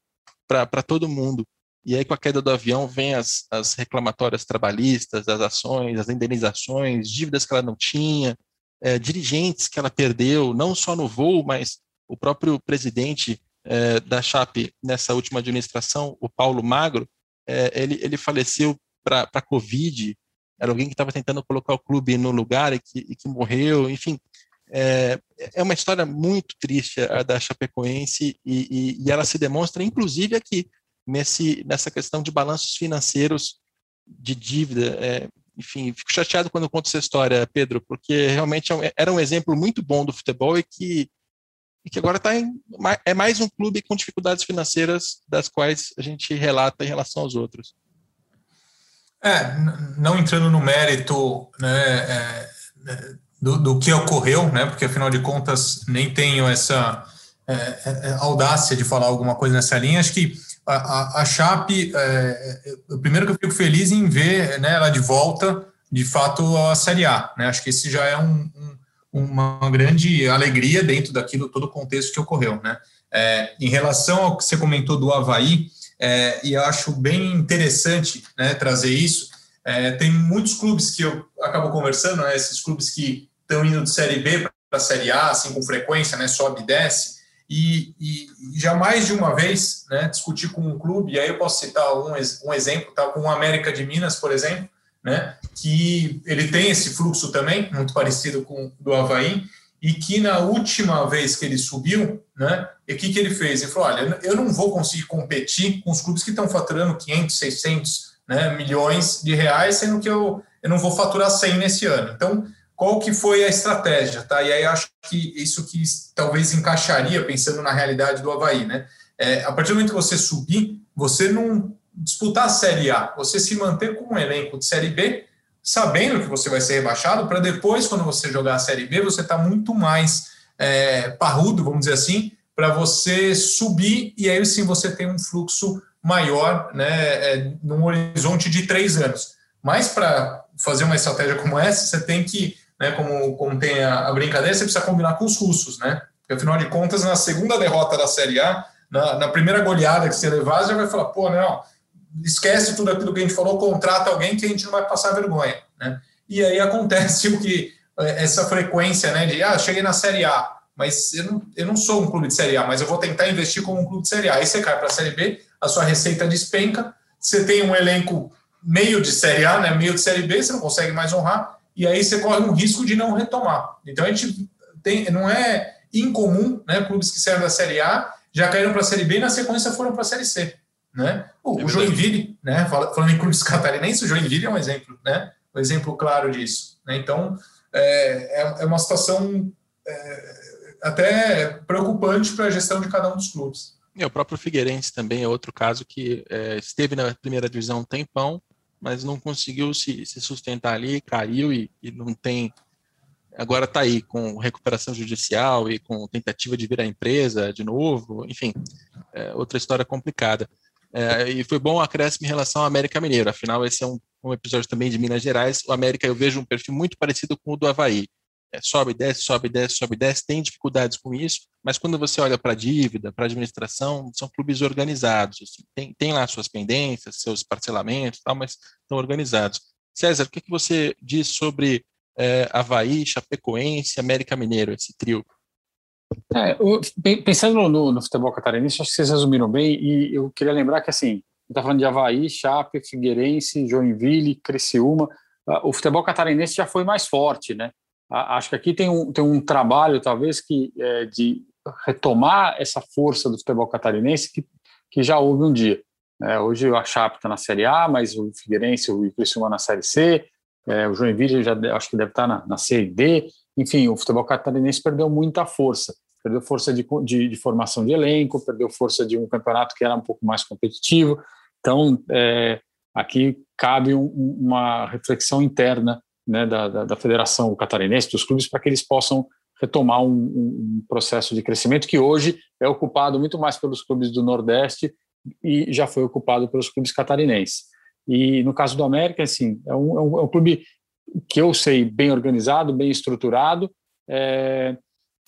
[SPEAKER 2] para todo mundo. E aí, com a queda do avião, vem as, as reclamatórias trabalhistas, as ações, as indenizações, dívidas que ela não tinha, é, dirigentes que ela perdeu, não só no voo, mas o próprio presidente é, da Chape nessa última administração, o Paulo Magro, é, ele, ele faleceu para a Covid, era alguém que estava tentando colocar o clube no lugar e que, e que morreu, enfim. É, é uma história muito triste a da Chapecoense e, e, e ela se demonstra, inclusive, aqui, nesse, nessa questão de balanços financeiros de dívida. É, enfim, fico chateado quando conto essa história, Pedro, porque realmente é era um exemplo muito bom do futebol e que, e que agora tá em, é mais um clube com dificuldades financeiras das quais a gente relata em relação aos outros.
[SPEAKER 4] É, não entrando no mérito né, é, é do, do, que ocorreu, né? Porque afinal de contas nem tenho essa é, é, é, audácia de falar alguma coisa nessa linha. Acho que a, a, a Chape, é, é, primeiro que eu fico feliz em ver né, ela de volta, de fato, à Série A. Né? Acho que esse já é um, um, uma grande alegria dentro daquilo, todo o contexto que ocorreu. Né? É, em relação ao que você comentou do Havaí, é, e eu acho bem interessante né, trazer isso. É, tem muitos clubes que eu acabo conversando, né, esses clubes que estão indo de Série B para a Série A, assim, com frequência, né, sobe e desce, e, e, já mais de uma vez né, discutir com um clube, e aí eu posso citar um, um exemplo, tá, com o América de Minas, por exemplo, né, que ele tem esse fluxo também, muito parecido com o do Havaí, e que na última vez que ele subiu, né, o que, que ele fez? Ele falou, olha, eu não vou conseguir competir com os clubes que estão faturando 500, 600 né, milhões de reais, sendo que eu, eu não vou faturar 100 nesse ano. Então, qual que foi a estratégia, tá? E aí acho que isso que talvez encaixaria, pensando na realidade do Havaí, né? É, a partir do momento que você subir, você não disputar a Série A, você se manter com um elenco de Série B, sabendo que você vai ser rebaixado, para depois, quando você jogar a Série B, você está muito mais é, parrudo, vamos dizer assim, para você subir e aí sim você tem um fluxo maior, né, é, num horizonte de três anos. Mas para fazer uma estratégia como essa, você tem que, né, como, como tem a, a, brincadeira, você precisa combinar com os russos, né? Porque afinal de contas, na segunda derrota da Série A, na, na primeira goleada que você levar, você vai falar, pô, não, esquece tudo aquilo que a gente falou, contrata alguém que a gente não vai passar vergonha, né? E aí acontece o que é, essa frequência, né, de ah, cheguei na Série A, mas eu não, eu não sou um clube de Série A, mas eu vou tentar investir como um clube de Série A. Aí você cai para a Série B, a sua receita despenca, você tem um elenco meio de Série A, né, meio de Série B, você não consegue mais honrar, e aí você corre um risco de não retomar. Então a gente tem, não é incomum, né, clubes que saíram da Série A já caíram para a Série B e na sequência foram para a Série C. Né? O, é o Joinville, né, falando em clubes catarinenses, o Joinville é um exemplo, né, um exemplo claro disso. Né? Então é, é, é uma situação é, até preocupante para a gestão de cada um dos clubes.
[SPEAKER 2] E o próprio Figueirense também é outro caso que é, esteve na primeira divisão um tempão, mas não conseguiu se, se sustentar ali, caiu e, e não tem. Agora está aí com recuperação judicial e com tentativa de virar empresa de novo, enfim, é outra história complicada. É, e foi bom o acréscimo em relação ao América Mineiro, afinal, esse é um, um episódio também de Minas Gerais. O América eu vejo um perfil muito parecido com o do Havaí sobe, desce, sobe, desce, sobe, desce, tem dificuldades com isso, mas quando você olha para a dívida, para a administração, são clubes organizados, assim, tem, tem lá suas pendências, seus parcelamentos, tal, mas estão organizados. César, o que, que você diz sobre é, Havaí, Chapecoense, América Mineiro, esse trio?
[SPEAKER 3] É, pensando no, no, futebol catarinense, acho que vocês resumiram bem, e eu queria lembrar que, assim, está falando de Havaí, Chape, Figueirense, Joinville, Criciúma, ah, o futebol catarinense já foi mais forte, né? Acho que aqui tem um, tem um trabalho, talvez, que é, de retomar essa força do futebol catarinense que, que já houve um dia. É, hoje a Chape está na Série A, mas o Figueirense, o Criciúma na Série C, é, o Joinville já acho que deve estar tá na, na D. Enfim, o futebol catarinense perdeu muita força. Perdeu força de, de, de, formação de elenco, perdeu força de um campeonato que era um pouco mais competitivo. Então, é, aqui cabe um, uma reflexão interna né, da, da, da, Federação Catarinense, dos clubes, para que eles possam retomar um, um, processo de crescimento que hoje é ocupado muito mais pelos clubes do Nordeste e já foi ocupado pelos clubes catarinenses. E no caso do América, assim, é um, é um, é um clube que eu sei bem organizado, bem estruturado, é,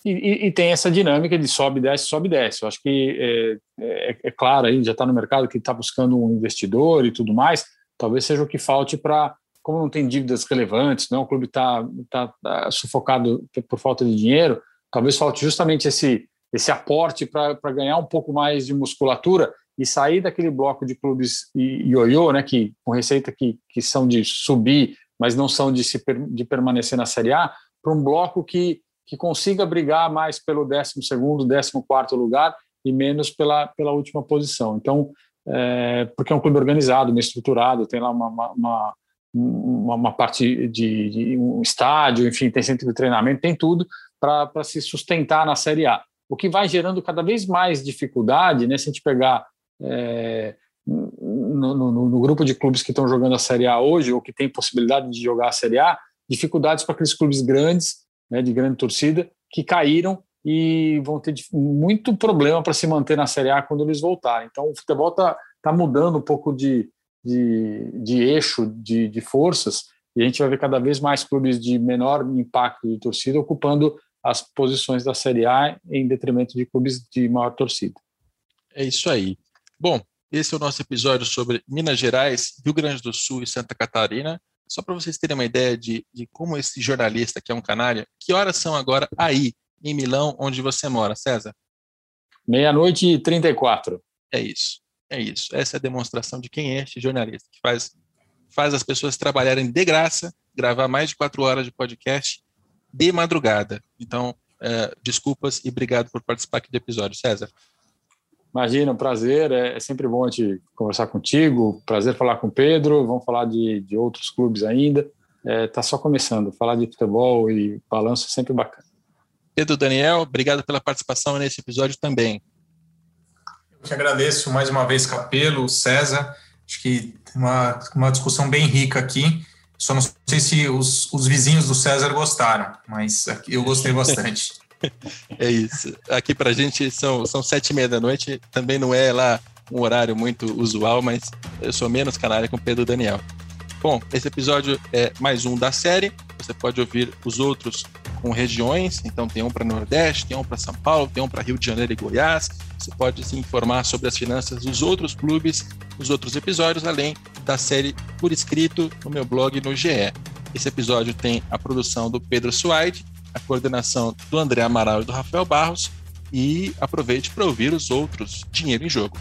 [SPEAKER 3] e, e, tem essa dinâmica de sobe, desce, sobe, desce. Eu acho que é, é, é claro, aí já está no mercado que está buscando um investidor e tudo mais, talvez seja o que falte para como não tem dívidas relevantes, não, o clube está tá, tá sufocado por falta de dinheiro, talvez falte justamente esse, esse aporte para ganhar um pouco mais de musculatura e sair daquele bloco de clubes ioiô, né, que com receita que, que são de subir, mas não são de, se, de permanecer na Série A, para um bloco que, que consiga brigar mais pelo 12º, 14º lugar e menos pela, pela última posição. Então, é, porque é um clube organizado, bem estruturado, tem lá uma, uma, uma uma, parte de, de, um estádio, enfim, tem centro de treinamento, tem tudo para se sustentar na Série A. O que vai gerando cada vez mais dificuldade, né, se a gente pegar é, no, no, no, grupo de clubes que estão jogando a Série A hoje, ou que tem possibilidade de jogar a Série A, dificuldades para aqueles clubes grandes, né, de grande torcida, que caíram e vão ter muito problema para se manter na Série A quando eles voltarem. Então, o futebol está tá mudando um pouco de, de, de eixo de, de forças, e a gente vai ver cada vez mais clubes de menor impacto de torcida ocupando as posições da Série A em detrimento de clubes de maior torcida.
[SPEAKER 2] É isso aí. Bom, esse é o nosso episódio sobre Minas Gerais, Rio Grande do Sul e Santa Catarina. Só para vocês terem uma ideia de, de como esse jornalista, que é um canário, que horas são agora aí, em Milão, onde você mora, César?
[SPEAKER 3] Meia-noite e 34.
[SPEAKER 2] É isso. É isso. Essa é a demonstração de quem é este jornalista, que faz, faz as pessoas trabalharem de graça, gravar mais de quatro horas de podcast de madrugada. Então, é, desculpas e obrigado por participar aqui do episódio, César.
[SPEAKER 3] Imagina, um prazer. É, é sempre bom a gente conversar contigo. Prazer falar com o Pedro. Vamos falar de, de outros clubes ainda. Está é, só começando. Falar de futebol e balanço é sempre bacana.
[SPEAKER 2] Pedro Daniel, obrigado pela participação nesse episódio também
[SPEAKER 4] que agradeço mais uma vez Capelo, César. Acho que uma, uma discussão bem rica aqui. Só não sei se os, os vizinhos do César gostaram, mas eu gostei bastante.
[SPEAKER 2] é isso. Aqui para a gente são, são sete e meia da noite. Também não é lá um horário muito usual, mas eu sou menos canalha com o Pedro Daniel. Bom, esse episódio é mais um da série. Você pode ouvir os outros com regiões. Então tem um para Nordeste, tem um para São Paulo, tem um para Rio de Janeiro e Goiás. Você pode se informar sobre as finanças dos outros clubes, os outros episódios, além da série por escrito no meu blog no GE. Esse episódio tem a produção do Pedro Suaide, a coordenação do André Amaral e do Rafael Barros. E aproveite para ouvir os outros Dinheiro em Jogo.